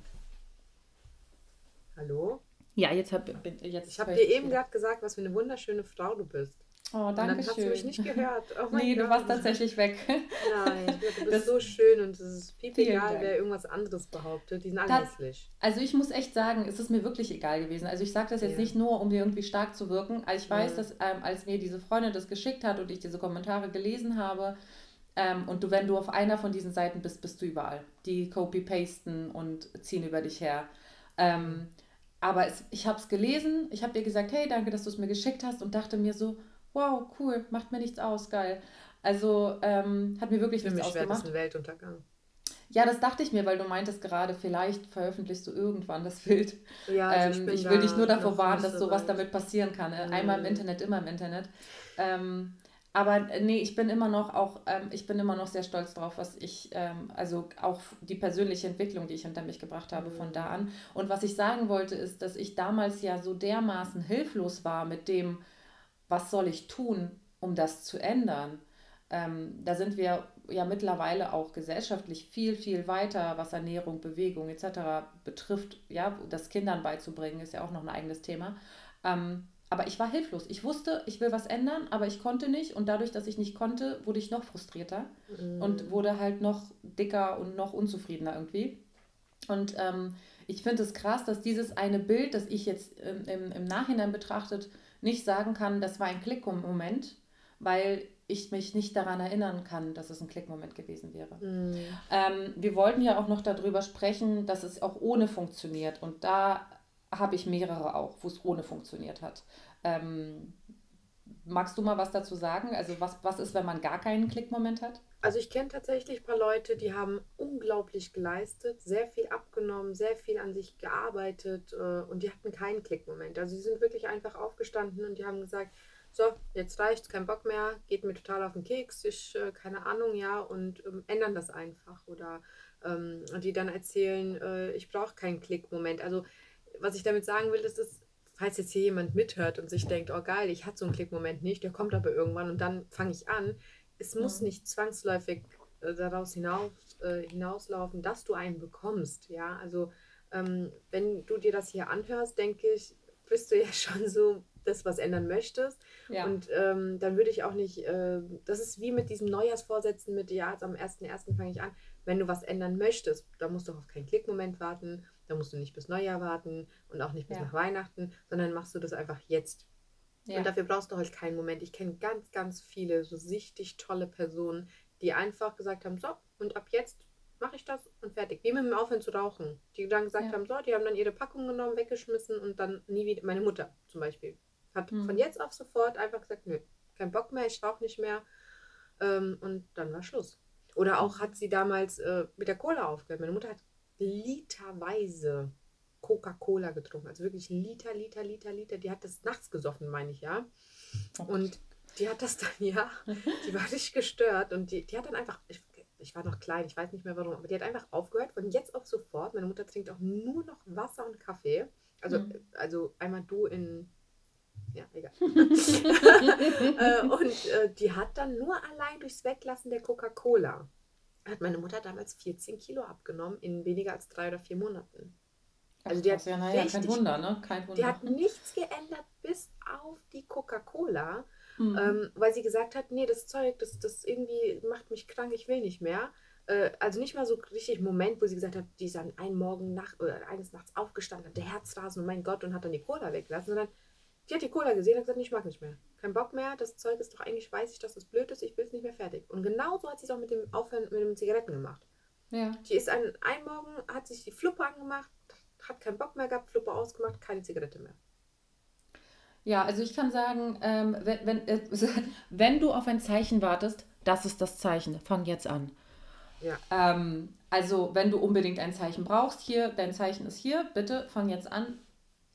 Hallo? Ja, jetzt habe jetzt Ich habe dir eben gerade gesagt, was für eine wunderschöne Frau du bist. Oh, Und danke dann hast du schön. mich nicht gehört. Oh nee, du Gott. warst tatsächlich weg. Nein, du bist Das- so schön und es ist viel egal, Dank. wer irgendwas anderes behauptet. Die sind alle hässlich. Also ich muss echt sagen, es ist mir wirklich egal gewesen. Also ich sage das jetzt Ja. nicht nur, um dir irgendwie stark zu wirken. Also ich weiß, Mhm. dass ähm, als mir diese Freundin das geschickt hat und ich diese Kommentare gelesen habe, ähm, und du, wenn du auf einer von diesen Seiten bist, bist du überall. Die copy-pasten und ziehen über dich her. Ähm, aber es, ich habe es gelesen, ich habe dir gesagt, hey, danke, dass du es mir geschickt hast und dachte mir so, wow, cool, macht mir nichts aus, geil. Also ähm, hat mir wirklich Für nichts mich wäre das ausgemacht. ein Weltuntergang. Ja, das dachte ich mir, weil du meintest gerade, vielleicht veröffentlichst du irgendwann das Bild. Ja, also Ähm, bin ich will dich nur davor warnen, dass so sowas weit. damit passieren kann. ne? Einmal im. Internet, immer im Internet. Ähm, aber äh, nee, ich bin immer noch auch, ähm, ich bin immer noch sehr stolz drauf, was ich, ähm, also auch die persönliche Entwicklung, die ich hinter mich gebracht habe von da an. Und was ich sagen wollte, ist, dass ich damals ja so dermaßen hilflos war mit dem, was soll ich tun, um das zu ändern. Ähm, da sind wir ja mittlerweile auch gesellschaftlich viel, viel weiter, was Ernährung, Bewegung etc. betrifft. Ja, das Kindern beizubringen, ist ja auch noch ein eigenes Thema. Ähm, aber ich war hilflos. Ich wusste, ich will was ändern, aber ich konnte nicht. Und dadurch, dass ich nicht konnte, wurde ich noch frustrierter Mhm. und wurde halt noch dicker und noch unzufriedener irgendwie. Und ähm, ich finde es krass, dass dieses eine Bild, das ich jetzt ähm, im, im Nachhinein betrachtet nicht sagen kann, das war ein Klickmoment, weil ich mich nicht daran erinnern kann, dass es ein Klickmoment gewesen wäre. Mhm. Ähm, wir wollten ja auch noch darüber sprechen, dass es auch ohne funktioniert. Und da habe ich mehrere auch, wo es ohne funktioniert hat. Ähm, magst du mal was dazu sagen? Also was, was ist, wenn man gar keinen Klickmoment hat? Also ich kenne tatsächlich ein paar Leute, die haben unglaublich geleistet, sehr viel abgenommen, sehr viel an sich gearbeitet äh, und die hatten keinen Klickmoment. Also sie sind wirklich einfach aufgestanden und die haben gesagt, so, jetzt reicht's, kein Bock mehr, geht mir total auf den Keks, ich, äh, keine Ahnung, ja, und ähm, ändern das einfach. Oder ähm, die dann erzählen, äh, ich brauche keinen Klickmoment. Also was ich damit sagen will, ist, dass, falls jetzt hier jemand mithört und sich denkt, oh geil, ich hatte so einen Klickmoment nicht, der kommt aber irgendwann und dann fange ich an. Es muss Mhm. nicht zwangsläufig äh, daraus hinaus, äh, hinauslaufen, dass du einen bekommst. Ja, also ähm, wenn du dir das hier anhörst, denke ich, bist du ja schon so das, was ändern möchtest. Ja. Und ähm, dann würde ich auch nicht, äh, das ist wie mit diesen Neujahrsvorsätzen mit, ja, jetzt am 1.1. fange ich an. Wenn du was ändern möchtest, dann musst du auf keinen Klickmoment warten, dann musst du nicht bis Neujahr warten und auch nicht bis Ja. nach Weihnachten, sondern machst du das einfach jetzt. ja. Und dafür brauchst du halt keinen Moment. Ich kenne ganz, ganz viele so richtig tolle Personen, die einfach gesagt haben, so, und ab jetzt mache ich das und fertig. Wie mit dem Aufhören zu rauchen. Die dann gesagt Ja. haben, so, die haben dann ihre Packung genommen, weggeschmissen und dann nie wieder, meine Mutter zum Beispiel, hat Mhm. von jetzt auf sofort einfach gesagt, nö, kein Bock mehr, ich rauche nicht mehr. Ähm, und dann war Schluss. Oder auch hat sie damals äh, mit der Cola aufgehört. Meine Mutter hat literweise Coca-Cola getrunken. Also wirklich Liter, Liter, Liter, Liter. Die hat das nachts gesoffen, meine ich, ja. Oh Und die hat das dann, ja, die war nicht gestört und die, die hat dann einfach, ich, ich war noch klein, ich weiß nicht mehr warum, aber die hat einfach aufgehört, von jetzt auf sofort. Meine Mutter trinkt auch nur noch Wasser und Kaffee. Also, Mhm. also einmal du in, ja, egal. äh, und äh, die hat dann nur allein durchs Weglassen der Coca-Cola, hat meine Mutter damals 14 Kilo abgenommen in weniger als drei oder vier Monaten. Also die hat ja, naja, kein richtig- Wunder, ne? Kein Wunder. Die hat nichts geändert bis auf die Coca-Cola. Mhm. Ähm, weil sie gesagt hat, nee, das Zeug, das, das irgendwie macht mich krank, ich will nicht mehr. Äh, also nicht mal so richtig Moment, wo sie gesagt hat, die ist an einem Morgen nach, oder eines Nachts aufgestanden, hat der Herzrasen, oh mein Gott, und hat dann die Cola weggelassen, sondern die hat die Cola gesehen und hat gesagt, ich mag nicht mehr. Kein Bock mehr, das Zeug ist doch eigentlich, weiß ich, dass das blöd ist, ich will es nicht mehr fertig. Und genau so hat sie es auch mit dem Aufhören mit dem Zigaretten gemacht. ja. Die ist an einem Morgen, hat sich die Fluppe angemacht, hat keinen Bock mehr gehabt, Fluppe ausgemacht, keine Zigarette mehr. Ja, also ich kann sagen, ähm, wenn, wenn, äh, wenn du auf ein Zeichen wartest, das ist das Zeichen. Fang jetzt an. Ja. Ähm, also wenn du unbedingt ein Zeichen brauchst, hier, dein Zeichen ist hier, bitte fang jetzt an,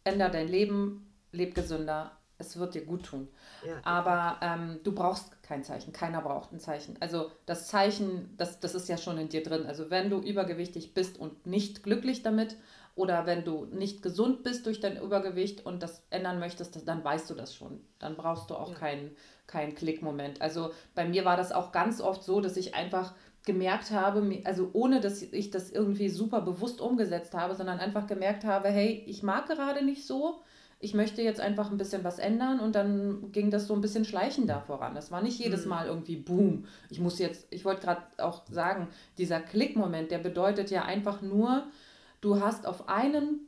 änder dein Leben, leb gesünder, es wird dir gut tun. Ja, Aber ähm, du brauchst kein Zeichen, keiner braucht ein Zeichen. Also das Zeichen, das, das ist ja schon in dir drin. Also wenn du übergewichtig bist und nicht glücklich damit Oder wenn du nicht gesund bist durch dein Übergewicht und das ändern möchtest, dann weißt du das schon. Dann brauchst du auch ja. keinen kein Klickmoment. Also bei mir war das auch ganz oft so, dass ich einfach gemerkt habe, also ohne dass ich das irgendwie super bewusst umgesetzt habe, sondern einfach gemerkt habe, hey, ich mag gerade nicht so, ich möchte jetzt einfach ein bisschen was ändern und dann ging das so ein bisschen schleichender voran. Das war nicht jedes mhm. Mal irgendwie Boom. Ich muss jetzt, ich wollte gerade auch sagen, dieser Klickmoment, der bedeutet ja einfach nur, du hast auf einen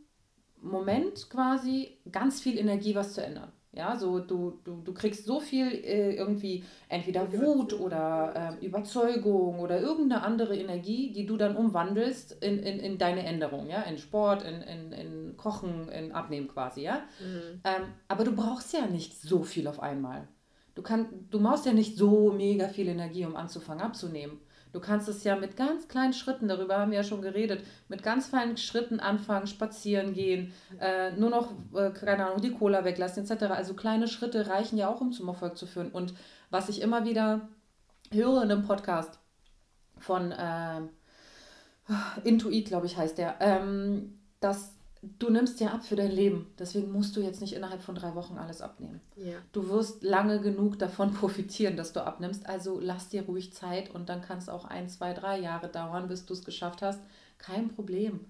Moment quasi ganz viel Energie, was zu ändern. Ja, so du, du, du kriegst so viel äh, irgendwie entweder Wut oder äh, Überzeugung oder irgendeine andere Energie, die du dann umwandelst in, in, in deine Änderung, ja, in Sport, in, in, in Kochen, in Abnehmen quasi, ja. Mhm. Ähm, aber du brauchst ja nicht so viel auf einmal. Du, kann, du brauchst ja nicht so mega viel Energie, um anzufangen abzunehmen. Du kannst es ja mit ganz kleinen Schritten, darüber haben wir ja schon geredet, mit ganz feinen Schritten anfangen, spazieren gehen, äh, nur noch, äh, keine Ahnung, die Cola weglassen etc. Also kleine Schritte reichen ja auch, um zum Erfolg zu führen. Und was ich immer wieder höre in einem Podcast von äh, Intuit, glaube ich, heißt der, ähm, dass du nimmst ja ab für dein Leben. Deswegen musst du jetzt nicht innerhalb von drei Wochen alles abnehmen. Ja. Du wirst lange genug davon profitieren, dass du abnimmst. Also lass dir ruhig Zeit und dann kann es auch ein, zwei, drei Jahre dauern, bis du es geschafft hast. Kein Problem.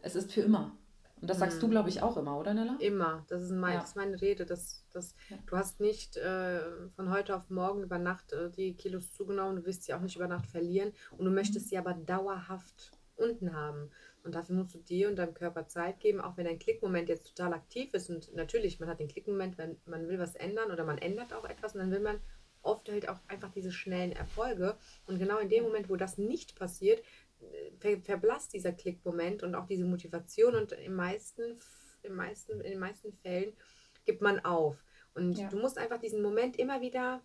Es ist für immer. Und das sagst hm. du, glaube ich, auch immer, oder Nella? Immer. Das ist, mein, ja. das ist meine Rede. Das, das, ja. Du hast nicht äh, von heute auf morgen über Nacht äh, die Kilos zugenommen. Du wirst sie auch nicht über Nacht verlieren. Und du möchtest mhm. sie aber dauerhaft unten haben. Und dafür musst du dir und deinem Körper Zeit geben, auch wenn dein Klickmoment jetzt total aktiv ist. Und natürlich, man hat den Klickmoment, wenn man will was ändern oder man ändert auch etwas und dann will man oft halt auch einfach diese schnellen Erfolge. Und genau in dem Moment, wo das nicht passiert, ver verblasst dieser Klickmoment und auch diese Motivation und im meisten, im meisten, in den meisten Fällen gibt man auf. Und ja. du musst einfach diesen Moment immer wieder,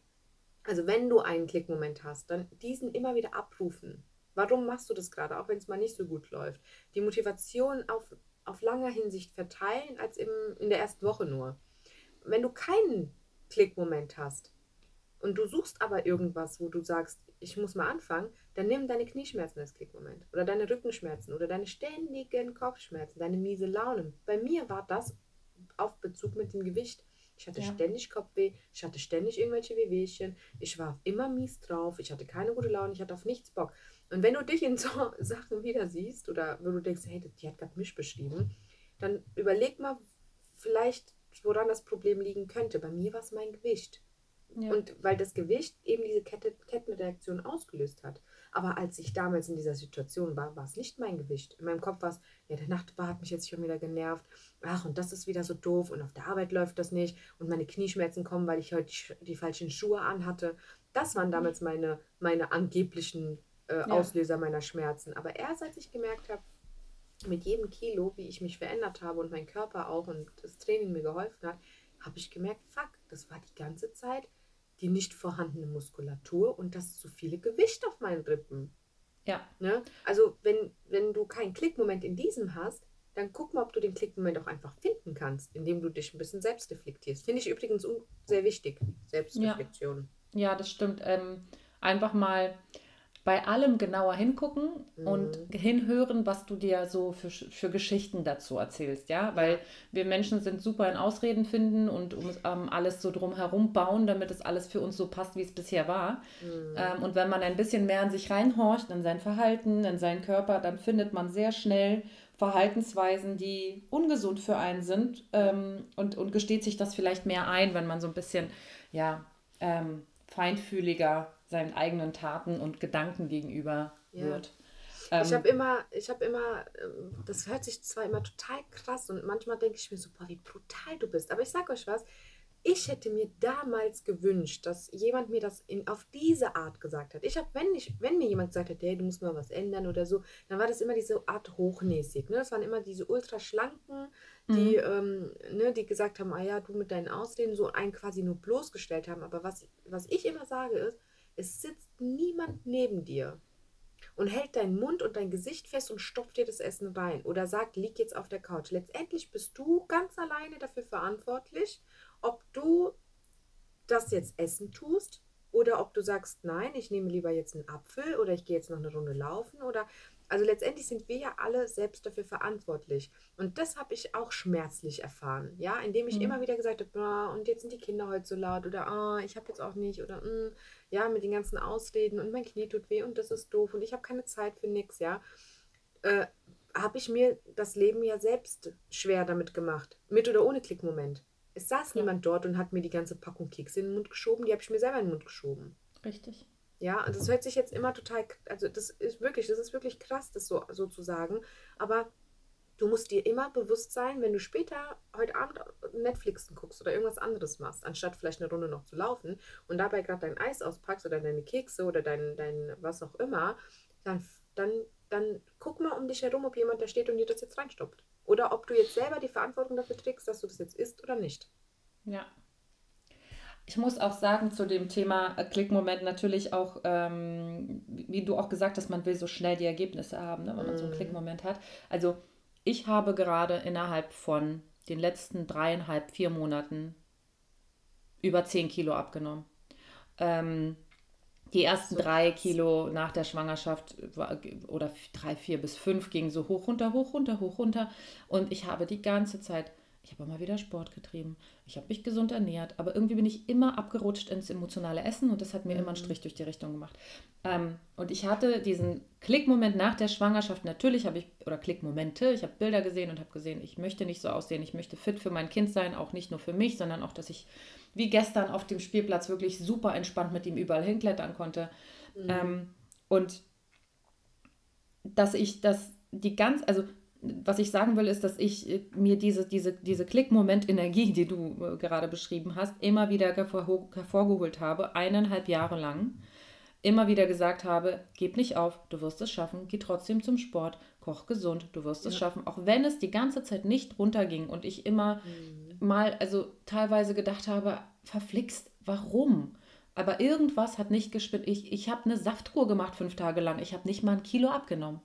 also wenn du einen Klickmoment hast, dann diesen immer wieder abrufen. Warum machst du das gerade, auch wenn es mal nicht so gut läuft? Die Motivation auf, auf langer Hinsicht verteilen, als im, in der ersten Woche nur. Wenn du keinen Klickmoment hast und du suchst aber irgendwas, wo du sagst, ich muss mal anfangen, dann nimm deine Knieschmerzen als Klickmoment oder deine Rückenschmerzen oder deine ständigen Kopfschmerzen, deine miese Laune. Bei mir war das auf Bezug mit dem Gewicht. Ich hatte ja. ständig Kopfweh, ich hatte ständig irgendwelche Wehwehchen, ich war immer mies drauf, ich hatte keine gute Laune, ich hatte auf nichts Bock. Und wenn du dich in so Sachen wieder siehst oder wo du denkst, hey, die hat gerade mich beschrieben, dann überleg mal vielleicht, woran das Problem liegen könnte. Bei mir war es mein Gewicht. Ja. Und weil das Gewicht eben diese Kette, Kettenreaktion ausgelöst hat. Aber als ich damals in dieser Situation war, war es nicht mein Gewicht. In meinem Kopf war es, ja, der Nachtbar hat mich jetzt schon wieder genervt. Ach, und das ist wieder so doof. Und auf der Arbeit läuft das nicht. Und meine Knieschmerzen kommen, weil ich heute die, die falschen Schuhe anhatte. Das waren damals meine, meine angeblichen äh, ja. Auslöser meiner Schmerzen. Aber erst als ich gemerkt habe, mit jedem Kilo, wie ich mich verändert habe und mein Körper auch und das Training mir geholfen hat, habe ich gemerkt, fuck, das war die ganze Zeit die nicht vorhandene Muskulatur und das zu viele Gewicht auf meinen Rippen. Ja. Ne? Also wenn, wenn du keinen Klickmoment in diesem hast, dann guck mal, ob du den Klickmoment auch einfach finden kannst, indem du dich ein bisschen selbst reflektierst. Finde ich übrigens sehr wichtig, Selbstreflexion. Ja, ja das stimmt. Ähm, einfach mal bei allem genauer hingucken mhm. und hinhören, was du dir so für, für Geschichten dazu erzählst, ja, weil wir Menschen sind super in Ausreden finden und um ähm, alles so drumherum bauen, damit es alles für uns so passt, wie es bisher war. Mhm. Ähm, und wenn man ein bisschen mehr in sich reinhorcht, in sein Verhalten, in seinen Körper, dann findet man sehr schnell Verhaltensweisen, die ungesund für einen sind ähm, und, und gesteht sich das vielleicht mehr ein, wenn man so ein bisschen, ja, ähm, feinfühliger seinen eigenen Taten und Gedanken gegenüber ja. wird. Ähm, ich habe immer, ich habe immer, ähm, das hört sich zwar immer total krass und manchmal denke ich mir so, boah, wie brutal du bist. Aber ich sage euch was, ich hätte mir damals gewünscht, dass jemand mir das in, auf diese Art gesagt hat. Ich habe, wenn, wenn mir jemand gesagt hat, hey, du musst mal was ändern oder so, dann war das immer diese Art hochnäsig. Ne? Das waren immer diese ultraschlanken, die, mhm. ähm, ne, die gesagt haben, ah ja, du mit deinen Ausreden so einen quasi nur bloßgestellt haben. Aber was, was ich immer sage ist, es sitzt niemand neben dir und hält deinen Mund und dein Gesicht fest und stopft dir das Essen rein oder sagt, lieg jetzt auf der Couch. Letztendlich bist du ganz alleine dafür verantwortlich, ob du das jetzt essen tust oder ob du sagst, nein, ich nehme lieber jetzt einen Apfel oder ich gehe jetzt noch eine Runde laufen oder Also letztendlich sind wir ja alle selbst dafür verantwortlich. Und das habe ich auch schmerzlich erfahren, ja, indem ich Mhm. immer wieder gesagt habe, "Ah, und jetzt sind die Kinder heute so laut oder ah, ich habe jetzt auch nicht oder "Mm", ja, mit den ganzen Ausreden und mein Knie tut weh und das ist doof und ich habe keine Zeit für nichts, ja, äh, habe ich mir das Leben ja selbst schwer damit gemacht, mit oder ohne Klickmoment. Es saß Klar. niemand dort und hat mir die ganze Packung Kekse in den Mund geschoben, die habe ich mir selber in den Mund geschoben. Richtig. Ja, und das hört sich jetzt immer total, also das ist wirklich, das ist wirklich krass, das so, so zu sagen. Aber du musst dir immer bewusst sein, wenn du später heute Abend Netflixen guckst oder irgendwas anderes machst, anstatt vielleicht eine Runde noch zu laufen und dabei gerade dein Eis auspackst oder deine Kekse oder dein, dein was auch immer, dann, dann, dann guck mal um dich herum, ob jemand da steht und dir das jetzt reinstoppt. Oder ob du jetzt selber die Verantwortung dafür trägst, dass du das jetzt isst oder nicht. Ja. Ich muss auch sagen, zu dem Thema äh, Klickmoment natürlich auch, ähm, wie du auch gesagt hast, man will so schnell die Ergebnisse haben, ne, wenn man so einen Mhm. Klickmoment hat. Also ich habe gerade innerhalb von den letzten dreieinhalb, vier Monaten über 10 Kilo abgenommen. Ähm, die ersten So drei krass. Kilo nach der Schwangerschaft oder drei, vier bis fünf gingen so hoch, runter, hoch, runter, hoch, runter. Und ich habe die ganze Zeit, ich habe immer wieder Sport getrieben, ich habe mich gesund ernährt, aber irgendwie bin ich immer abgerutscht ins emotionale Essen und das hat mir immer einen Strich durch die Richtung gemacht. Ähm, und ich hatte diesen Klickmoment nach der Schwangerschaft, natürlich habe ich, oder Klickmomente, ich habe Bilder gesehen und habe gesehen, ich möchte nicht so aussehen, ich möchte fit für mein Kind sein, auch nicht nur für mich, sondern auch, dass ich wie gestern auf dem Spielplatz wirklich super entspannt mit ihm überall hinklettern konnte. Ähm, und dass ich das die ganz, also was ich sagen will, ist, dass ich äh, mir diese, diese, diese Klickmoment-Energie, die du äh, gerade beschrieben hast, immer wieder hervor, hervorgeholt habe, eineinhalb Jahre lang. Immer wieder gesagt habe, gib nicht auf, du wirst es schaffen, geh trotzdem zum Sport, koch gesund, du wirst es Ja. schaffen. Auch wenn es die ganze Zeit nicht runterging und ich immer mal, also teilweise gedacht habe, verflixt, warum? Aber irgendwas hat nicht gespinnt. Ich, ich habe eine Saftkur gemacht fünf Tage lang. Ich habe nicht mal ein Kilo abgenommen.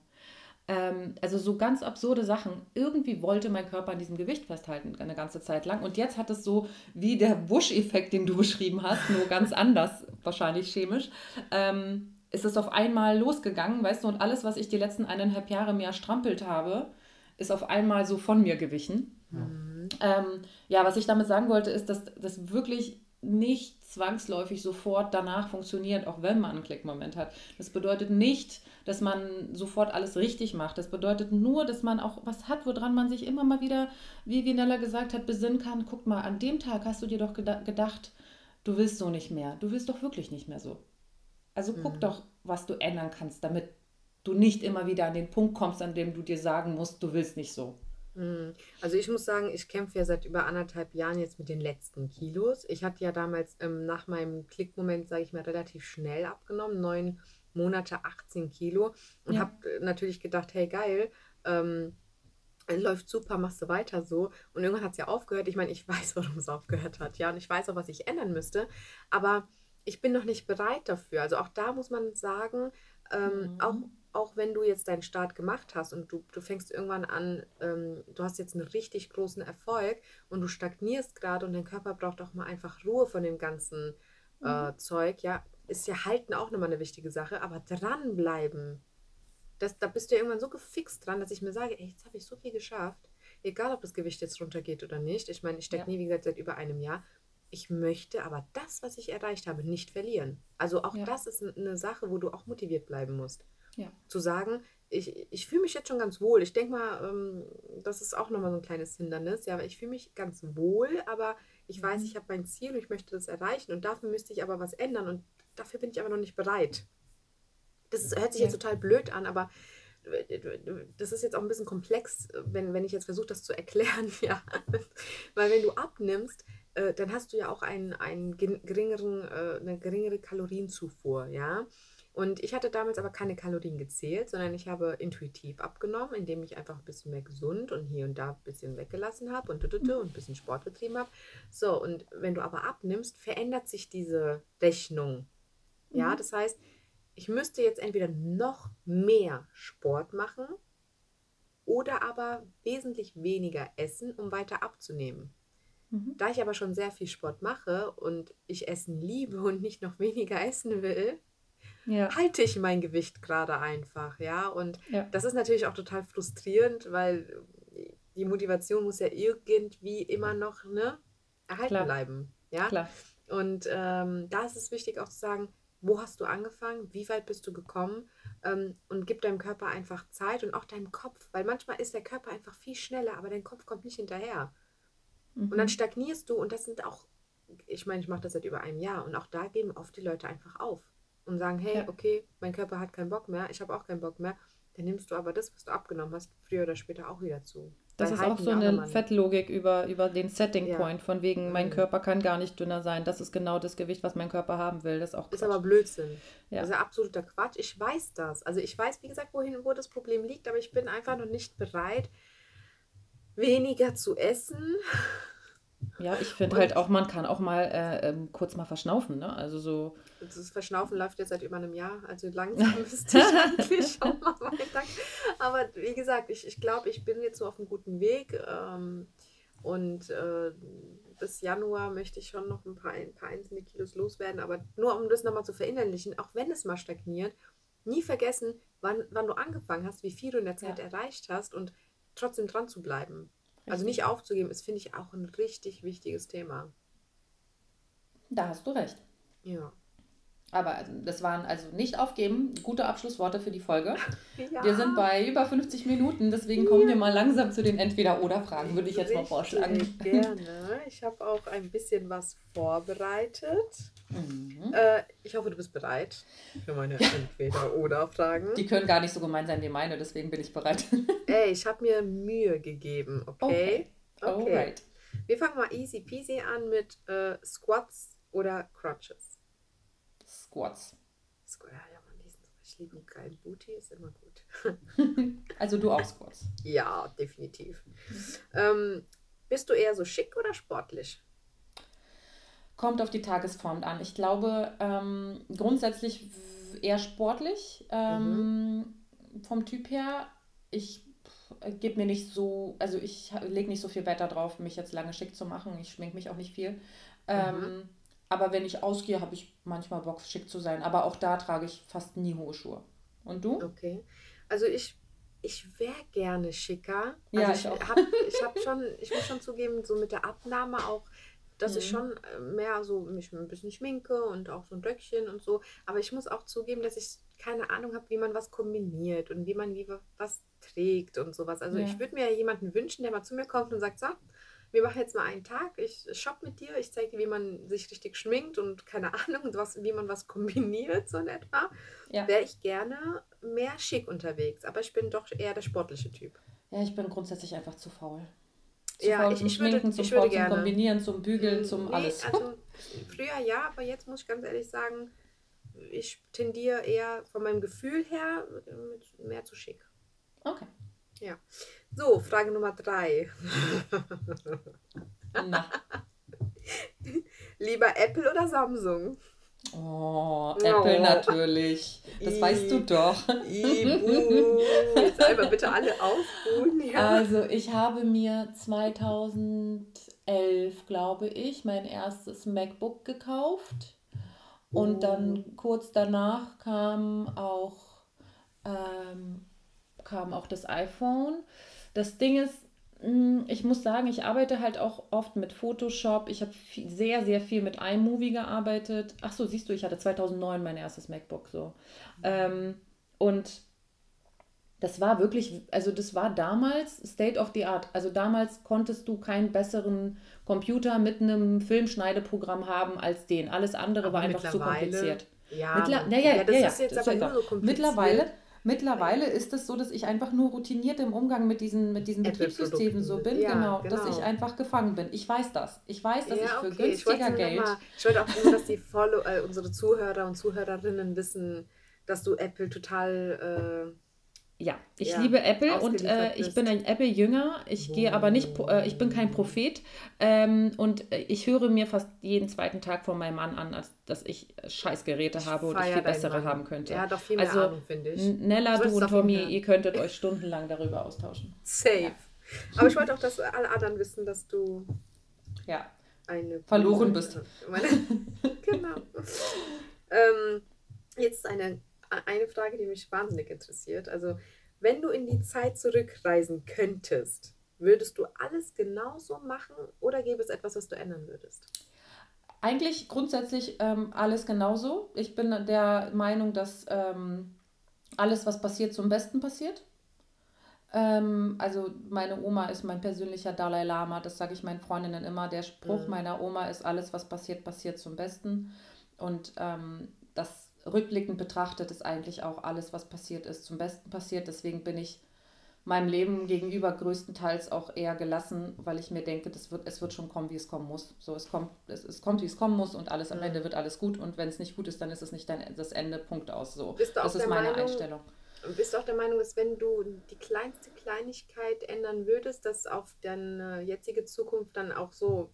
Ähm, also so ganz absurde Sachen. Irgendwie wollte mein Körper an diesem Gewicht festhalten, eine ganze Zeit lang. Und jetzt hat es so wie der Busch-Effekt, den du beschrieben hast, nur ganz anders, wahrscheinlich chemisch, ähm, ist es auf einmal losgegangen, weißt du, und alles, was ich die letzten eineinhalb Jahre mehr strampelt habe, ist auf einmal so von mir gewichen. Ähm, ja, was ich damit sagen wollte, ist, dass das wirklich nicht zwangsläufig sofort danach funktioniert, auch wenn man einen Klickmoment hat. Das bedeutet nicht, dass man sofort alles richtig macht. Das bedeutet nur, dass man auch was hat, woran man sich immer mal wieder, wie Vinella gesagt hat, besinnen kann. Guck mal, an dem Tag hast du dir doch geda gedacht, du willst so nicht mehr. Du willst doch wirklich nicht mehr so. Also guck doch, was du ändern kannst, damit du nicht immer wieder an den Punkt kommst, an dem du dir sagen musst, du willst nicht so. Mm. Also ich muss sagen, ich kämpfe ja seit über anderthalb Jahren jetzt mit den letzten Kilos. Ich hatte ja damals ähm, nach meinem Klickmoment, sage ich mal, relativ schnell abgenommen, neun Monate 18 Kilo und Ja. habe natürlich gedacht, hey geil, ähm, läuft super, machst du weiter so. Und irgendwann hat es ja aufgehört. Ich meine, ich weiß, warum es aufgehört hat, ja, und ich weiß auch, was ich ändern müsste, aber ich bin noch nicht bereit dafür. Also auch da muss man sagen, ähm, Mhm. auch, auch wenn du jetzt deinen Start gemacht hast und du, du fängst irgendwann an, ähm, du hast jetzt einen richtig großen Erfolg und du stagnierst gerade und dein Körper braucht auch mal einfach Ruhe von dem ganzen äh, Zeug, ja, ist ja Halten auch nochmal eine wichtige Sache, aber dranbleiben, das, da bist du ja irgendwann so gefixt dran, dass ich mir sage, ey, jetzt habe ich so viel geschafft, egal ob das Gewicht jetzt runtergeht oder nicht. Ich meine, ich stecke Ja. nie, wie gesagt, seit über einem Jahr. Ich möchte aber das, was ich erreicht habe, nicht verlieren. Also auch Ja. das ist eine Sache, wo du auch motiviert bleiben musst. Ja. Zu sagen, ich, ich fühle mich jetzt schon ganz wohl. Ich denke mal, ähm, das ist auch nochmal so ein kleines Hindernis. Ja, aber ich fühle mich ganz wohl, aber ich weiß, ich habe mein Ziel und ich möchte das erreichen und dafür müsste ich aber was ändern und dafür bin ich aber noch nicht bereit. Das ist, hört sich jetzt total blöd an, aber das ist jetzt auch ein bisschen komplex, wenn, wenn ich jetzt versuche, das zu erklären, ja. Weil wenn du abnimmst, äh, dann hast du ja auch einen, einen geringeren, äh, eine geringere Kalorienzufuhr, ja. Und ich hatte damals aber keine Kalorien gezählt, sondern ich habe intuitiv abgenommen, indem ich einfach ein bisschen mehr gesund und hier und da ein bisschen weggelassen habe und, und ein bisschen Sport betrieben habe. So, und wenn du aber abnimmst, verändert sich diese Rechnung. Ja, Mhm. das heißt, ich müsste jetzt entweder noch mehr Sport machen oder aber wesentlich weniger essen, um weiter abzunehmen. Mhm. Da ich aber schon sehr viel Sport mache und ich Essen liebe und nicht noch weniger essen will, ja. halte ich mein Gewicht gerade einfach, ja. Und ja. das ist natürlich auch total frustrierend, weil die Motivation muss ja irgendwie immer noch ne, erhalten Klar. bleiben. Ja. Klar. Und ähm, da ist es wichtig auch zu sagen, wo hast du angefangen, wie weit bist du gekommen ähm, und gib deinem Körper einfach Zeit und auch deinem Kopf, weil manchmal ist der Körper einfach viel schneller, aber dein Kopf kommt nicht hinterher. Mhm. Und dann mhm. stagnierst du und das sind auch, ich meine, ich mache das seit über einem Jahr und auch da geben oft die Leute einfach auf und sagen, hey, ja. okay, mein Körper hat keinen Bock mehr, ich habe auch keinen Bock mehr, dann nimmst du aber das, was du abgenommen hast, früher oder später auch wieder zu. Das ist auch so eine Fettlogik über, über den Setting Point, ja. von wegen, mein mhm. Körper kann gar nicht dünner sein. Das ist genau das Gewicht, was mein Körper haben will. Das ist auch Quatsch. Ist aber Blödsinn. Ja. Das ist absoluter Quatsch. Ich weiß das. Also ich weiß, wie gesagt, wohin, wo das Problem liegt, aber ich bin einfach noch nicht bereit, weniger zu essen ja, ich finde halt auch, man kann auch mal äh, ähm, kurz mal verschnaufen, ne? Also so. Das Verschnaufen läuft jetzt seit über einem Jahr, also langsam müsste ich eigentlich auch mal weiter. Aber wie gesagt, ich, ich glaube, ich bin jetzt so auf einem guten Weg. Ähm, und äh, bis Januar möchte ich schon noch ein paar, ein paar einzelne Kilos loswerden. Aber nur um das nochmal zu verinnerlichen, auch wenn es mal stagniert, nie vergessen, wann, wann du angefangen hast, wie viel du in der Zeit ja. erreicht hast und trotzdem dran zu bleiben. Also nicht aufzugeben, ist, finde ich, auch ein richtig wichtiges Thema. Da hast du recht. Ja. Aber das waren also nicht aufgeben. Gute Abschlussworte für die Folge. Ja. Wir sind bei über 50 Minuten, deswegen kommen ja. wir mal langsam zu den Entweder-Oder-Fragen, würde ich jetzt Richtig, mal vorschlagen. Gerne. Ich habe auch ein bisschen was vorbereitet. Mhm. Äh, ich hoffe, du bist bereit für meine Entweder-Oder-Fragen. Die können gar nicht so gemein sein wie meine, deswegen bin ich bereit. Ey, ich habe mir Mühe gegeben, okay? Okay. okay. Alright. Wir fangen mal easy peasy an mit äh, Squats oder Crunches. Squats. Squat, ja, man, diesen, ich liebe einen geilen Booty, ist immer gut. also du auch Squats? Ja, definitiv. Ähm, bist du eher so schick oder sportlich? Kommt auf die Tagesform an. Ich glaube, ähm, grundsätzlich eher sportlich ähm, mhm. vom Typ her. Ich gebe mir nicht so, also ich lege nicht so viel Wert darauf, mich jetzt lange schick zu machen. Ich schminke mich auch nicht viel. Ähm, mhm. Aber wenn ich ausgehe, habe ich manchmal Bock, schick zu sein. Aber auch da trage ich fast nie hohe Schuhe. Und du? Okay. Also ich, ich wäre gerne schicker. Ja, also ich, ich habe ich hab schon, ich muss schon zugeben, so mit der Abnahme auch, dass mhm. ich schon äh, mehr so mich ein bisschen schminke und auch so ein Röckchen und so. Aber ich muss auch zugeben, dass ich keine Ahnung habe, wie man was kombiniert und wie man wie was trägt und sowas. Also ja. ich würde mir jemanden wünschen, der mal zu mir kommt und sagt, so, wir machen jetzt mal einen Tag, ich shop mit dir, ich zeige dir, wie man sich richtig schminkt und keine Ahnung, was, wie man was kombiniert, so in etwa, ja. wäre ich gerne mehr schick unterwegs. Aber ich bin doch eher der sportliche Typ. Ja, ich bin grundsätzlich einfach zu faul. Zu ja, faul ich, zum ich Schminken, würde, zum ich faul, zum Kombinieren, zum Bügeln, zum nee, alles. Also früher ja, aber jetzt muss ich ganz ehrlich sagen, ich tendiere eher von meinem Gefühl her mehr zu schick. Okay. Ja. So, Frage Nummer drei. Na. Lieber Apple oder Samsung? Oh, Apple oh. natürlich. Das I, weißt du doch. Ibu. Jetzt einmal bitte alle aufruhen. Ja. Also ich habe mir 2011, glaube ich, mein erstes MacBook gekauft. Und oh. dann kurz danach kam auch ähm, kam auch das iPhone. Das Ding ist, hm, ich muss sagen, ich arbeite halt auch oft mit Photoshop. Ich habe sehr, sehr viel mit iMovie gearbeitet. Ach so, siehst du, ich hatte 2009 mein erstes MacBook so. Ähm, und das war wirklich, also das war damals State of the Art. Also damals konntest du keinen besseren Computer mit einem Filmschneideprogramm haben als den. Alles andere Aber war einfach zu kompliziert. Ja, Mittler ja, ja, das ja, ist jetzt aber nur so kompliziert. Mittlerweile Mittlerweile ist es so, dass ich einfach nur routiniert im Umgang mit diesen, mit diesen Betriebssystemen so bin, ja, genau, genau, dass ich einfach gefangen bin. Ich weiß das. Ich weiß, dass ja, ich für okay. günstiger ich Geld. Mal, ich wollte auch nur, dass die Follow, äh, unsere Zuhörer und Zuhörerinnen wissen, dass du Apple total. Äh, ja, ich ja, liebe Apple und äh, ich bin ein Apple-Jünger. Ich oh. gehe aber nicht, äh, ich bin kein Prophet ähm, und äh, ich höre mir fast jeden zweiten Tag von meinem Mann an, als, dass ich Scheißgeräte habe und ich viel bessere haben könnte. Er hat doch viel mehr also, Ahnung, finde ich. Nella, du und Tommy, ihr könntet euch stundenlang darüber austauschen. Safe. Ja. Aber ich wollte auch, dass alle anderen wissen, dass du ja. eine verloren bist. genau. ähm, jetzt eine eine, Frage, die mich wahnsinnig interessiert. Also, wenn du in die Zeit zurückreisen könntest, würdest du alles genauso machen oder gäbe es etwas, was du ändern würdest? Eigentlich grundsätzlich ähm, alles genauso. Ich bin der Meinung, dass ähm, alles, was passiert, zum Besten passiert. Ähm, also meine Oma ist mein persönlicher Dalai Lama, das sage ich meinen Freundinnen immer. Der Spruch mhm. meiner Oma ist, alles, was passiert, passiert zum Besten. Und ähm, das rückblickend betrachtet ist eigentlich auch alles, was passiert ist, zum Besten passiert. Deswegen bin ich meinem Leben gegenüber größtenteils auch eher gelassen, weil ich mir denke, das wird, es wird schon kommen, wie es kommen muss. So, es kommt, es, es kommt, wie es kommen muss und alles am Ende wird alles gut. Und wenn es nicht gut ist, dann ist es nicht dein, das Ende, Punkt aus. So. das ist meine Meinung, Einstellung. Bist du auch der Meinung, dass wenn du die kleinste Kleinigkeit ändern würdest, dass auf deine jetzige Zukunft dann auch so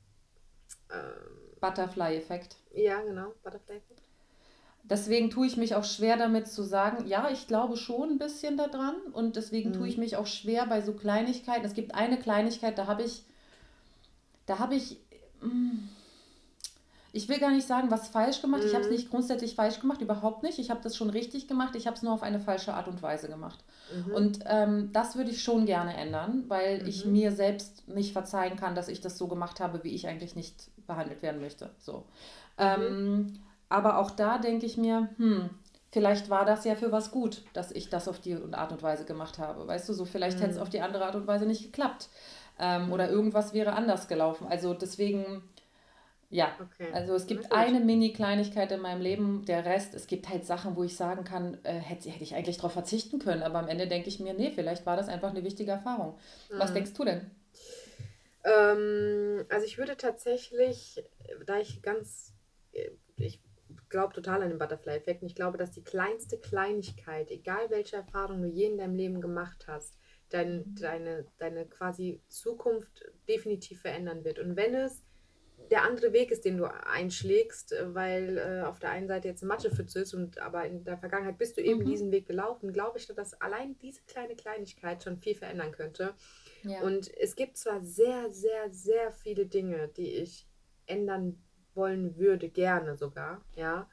ähm, Butterfly-Effekt. Ja, genau, Butterfly-Effekt. Deswegen tue ich mich auch schwer damit zu sagen, ja, ich glaube schon ein bisschen daran und deswegen mhm. tue ich mich auch schwer bei so Kleinigkeiten. Es gibt eine Kleinigkeit, da habe ich, da habe ich, mm, ich will gar nicht sagen, was falsch gemacht. Mhm. Ich habe es nicht grundsätzlich falsch gemacht, überhaupt nicht. Ich habe das schon richtig gemacht. Ich habe es nur auf eine falsche Art und Weise gemacht. Mhm. Und ähm, das würde ich schon gerne ändern, weil mhm. ich mir selbst nicht verzeihen kann, dass ich das so gemacht habe, wie ich eigentlich nicht behandelt werden möchte. So. Mhm. Ähm, aber auch da denke ich mir, hm, vielleicht war das ja für was gut, dass ich das auf die Art und Weise gemacht habe. Weißt du, so vielleicht mhm. hätte es auf die andere Art und Weise nicht geklappt. Ähm, oder irgendwas wäre anders gelaufen. Also deswegen, ja, okay. also es gibt eine Mini-Kleinigkeit in meinem Leben, der Rest, es gibt halt Sachen, wo ich sagen kann, äh, hätte, hätte ich eigentlich darauf verzichten können, aber am Ende denke ich mir, nee, vielleicht war das einfach eine wichtige Erfahrung. Mhm. Was denkst du denn? Ähm, also ich würde tatsächlich, da ich ganz, äh, ich glaube total an den Butterfly-Effekt. Und ich glaube, dass die kleinste Kleinigkeit, egal welche Erfahrung du je in deinem Leben gemacht hast, dein, deine, deine quasi Zukunft definitiv verändern wird. Und wenn es der andere Weg ist, den du einschlägst, weil äh, auf der einen Seite jetzt eine Matschepfütze ist und aber in der Vergangenheit bist du eben mhm. diesen Weg gelaufen, glaube ich, dass allein diese kleine Kleinigkeit schon viel verändern könnte. Ja. Und es gibt zwar sehr, sehr, sehr viele Dinge, die ich ändern wollen würde, gerne sogar, ja,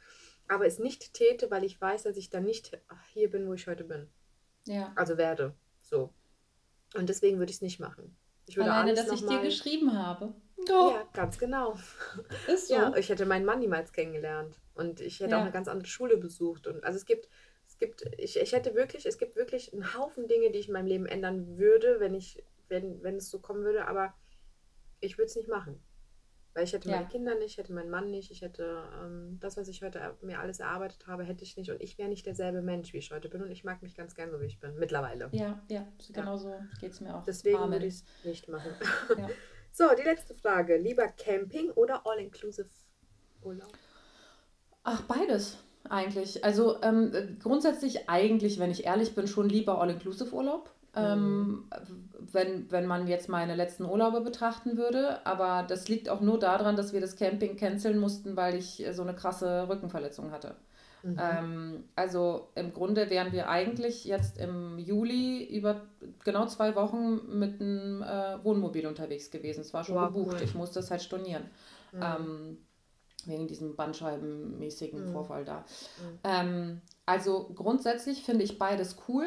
aber es nicht täte, weil ich weiß, dass ich dann nicht hier bin, wo ich heute bin. Ja. Also werde, so. Und deswegen würde ich es nicht machen. Ich würde Alleine, dass ich dir geschrieben habe. Oh. Ja, ganz genau. Ist so. Ja, ich hätte meinen Mann niemals kennengelernt und ich hätte ja. auch eine ganz andere Schule besucht und also es gibt es gibt ich, ich hätte wirklich es gibt wirklich einen Haufen Dinge, die ich in meinem Leben ändern würde, wenn ich wenn wenn es so kommen würde, aber ich würde es nicht machen. Weil ich hätte ja. meine Kinder nicht, ich hätte meinen Mann nicht, ich hätte ähm, das, was ich heute mir alles erarbeitet habe, hätte ich nicht. Und ich wäre nicht derselbe Mensch, wie ich heute bin. Und ich mag mich ganz gern so, wie ich bin, mittlerweile. Ja, ja, genau so geht es mir auch. Deswegen würde ich es nicht machen. Ja. so, die letzte Frage. Lieber Camping oder All-Inclusive Urlaub? Ach, beides eigentlich. Also ähm, grundsätzlich eigentlich, wenn ich ehrlich bin, schon lieber All-Inclusive Urlaub. Ähm, wenn, wenn man jetzt meine letzten Urlaube betrachten würde. Aber das liegt auch nur daran, dass wir das Camping canceln mussten, weil ich so eine krasse Rückenverletzung hatte. Mhm. Ähm, also im Grunde wären wir eigentlich jetzt im Juli über genau zwei Wochen mit einem äh, Wohnmobil unterwegs gewesen. Es war schon wow, gebucht. Cool. Ich musste es halt stornieren. Mhm. Ähm, wegen diesem bandscheibenmäßigen mhm. Vorfall da. Mhm. Ähm, also grundsätzlich finde ich beides cool.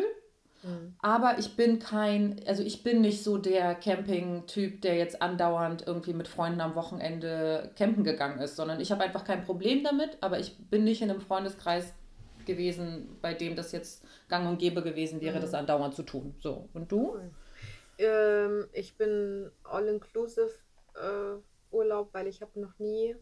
Mhm. Aber ich bin kein, also ich bin nicht so der Camping-Typ, der jetzt andauernd irgendwie mit Freunden am Wochenende campen gegangen ist, sondern ich habe einfach kein Problem damit, aber ich bin nicht in einem Freundeskreis gewesen, bei dem das jetzt gang und gäbe gewesen wäre, mhm. das andauernd zu tun. So, und du? Ähm, ich bin all-inclusive äh, Urlaub, weil ich habe noch nie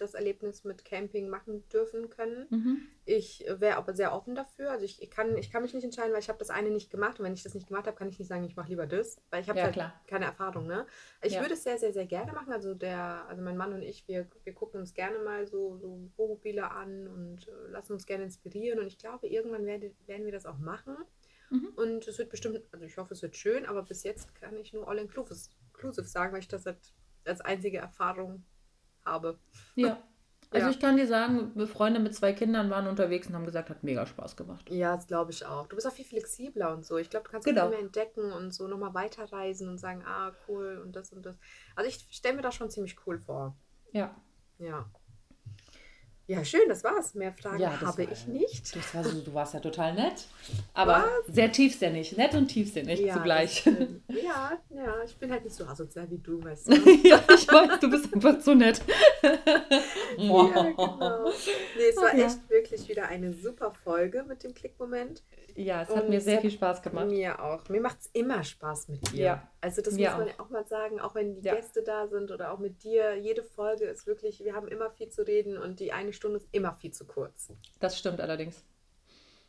das Erlebnis mit Camping machen dürfen können. Mhm. Ich wäre aber sehr offen dafür. Also ich, ich, kann, ich kann mich nicht entscheiden, weil ich habe das eine nicht gemacht. Und wenn ich das nicht gemacht habe, kann ich nicht sagen, ich mache lieber das, weil ich habe ja, halt klar. keine Erfahrung. Ne? Ich ja. würde es sehr, sehr, sehr gerne machen. Also der, also mein Mann und ich, wir, wir gucken uns gerne mal so, so Wohnmobile an und äh, lassen uns gerne inspirieren. Und ich glaube, irgendwann werde, werden wir das auch machen. Mhm. Und es wird bestimmt, also ich hoffe, es wird schön, aber bis jetzt kann ich nur all-inclusive sagen, weil ich das halt als einzige Erfahrung habe. Ja. Also ja. ich kann dir sagen, Freunde mit zwei Kindern waren unterwegs und haben gesagt, hat mega Spaß gemacht. Ja, das glaube ich auch. Du bist auch viel flexibler und so. Ich glaube, du kannst genau. viel mehr entdecken und so nochmal weiterreisen und sagen, ah, cool und das und das. Also ich stelle mir das schon ziemlich cool vor. Ja. Ja. Ja, schön, das war's. Mehr Fragen Ja, habe war- ich nicht. Das war so, du warst ja total nett. Aber sehr tiefsinnig. Nett und tiefsinnig Ja, zugleich. ja, ja, ich bin halt nicht so asozial wie du, weißt du. ja, ich weiß, du bist einfach zu nett. Ja, genau. Nee, es war ja. echt wirklich wieder eine super Folge mit dem Klickmoment. Ja, es hat Und mir sehr hat viel Spaß gemacht. Mir auch. Mir macht es immer Spaß mit dir. Ja. Also das Mir muss man auch. ja auch mal sagen, auch wenn die Ja. Gäste da sind oder auch mit dir. Jede Folge ist wirklich, wir haben immer viel zu reden und die eine Stunde ist immer viel zu kurz. Das stimmt allerdings.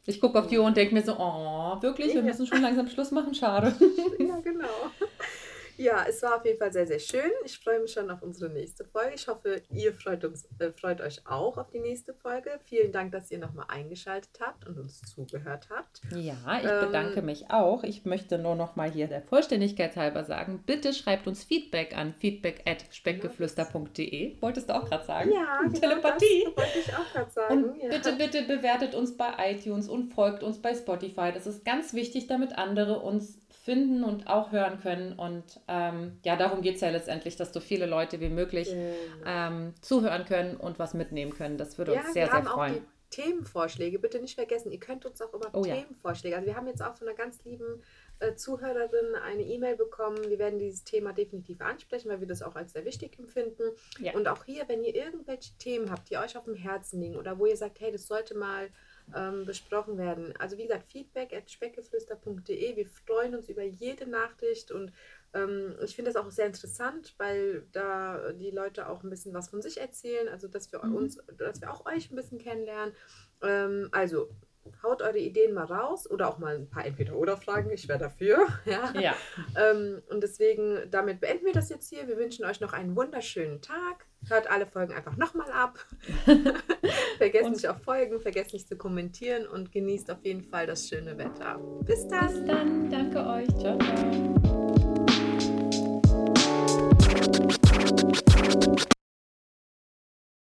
Ich gucke auf die Uhr und denke mir so, oh, wirklich, wir müssen schon langsam Schluss machen, schade. ja, genau. Ja, es war auf jeden Fall sehr, sehr schön. Ich freue mich schon auf unsere nächste Folge. Ich hoffe, ihr freut, uns, äh, freut euch auch auf die nächste Folge. Vielen Dank, dass ihr nochmal eingeschaltet habt und uns zugehört habt. Ja, ich Ähm, bedanke mich auch. Ich möchte nur noch mal hier der Vollständigkeit halber sagen, bitte schreibt uns Feedback an feedback at speckgeflüster.de. Wolltest du auch gerade sagen? Ja, genau Telepathie. das wollte ich auch gerade sagen. Und ja. bitte, bitte bewertet uns bei iTunes und folgt uns bei Spotify. Das ist ganz wichtig, damit andere uns finden und auch hören können. Und ähm, ja, darum geht es ja letztendlich, dass so viele Leute wie möglich Genau. ähm, zuhören können und was mitnehmen können. Das würde uns ja, sehr, wir sehr haben auch freuen. die Themenvorschläge. Bitte nicht vergessen, ihr könnt uns auch immer Oh. Themenvorschläge. Also wir haben jetzt auch von einer ganz lieben äh, Zuhörerin eine E-Mail bekommen. Wir werden dieses Thema definitiv ansprechen, weil wir das auch als sehr wichtig empfinden. Ja. Und auch hier, wenn ihr irgendwelche Themen habt, die euch auf dem Herzen liegen oder wo ihr sagt, hey, das sollte mal ähm, besprochen werden. Also wie gesagt, feedback at speckgeflüster.de. Wir freuen uns über jede Nachricht und ähm, ich finde das auch sehr interessant, weil da die Leute auch ein bisschen was von sich erzählen, also dass wir Mhm. uns, dass wir auch euch ein bisschen kennenlernen. Ähm, also haut eure Ideen mal raus oder auch mal ein paar Entweder-Oder-Fragen. Ich wäre dafür. Ja. ja. Ähm, und deswegen, damit beenden wir das jetzt hier. Wir wünschen euch noch einen wunderschönen Tag. Hört alle Folgen einfach nochmal ab. vergesst und nicht auf Folgen, vergesst nicht zu kommentieren und genießt auf jeden Fall das schöne Wetter. Bis dann. Bis dann. Danke euch. Ciao. ciao.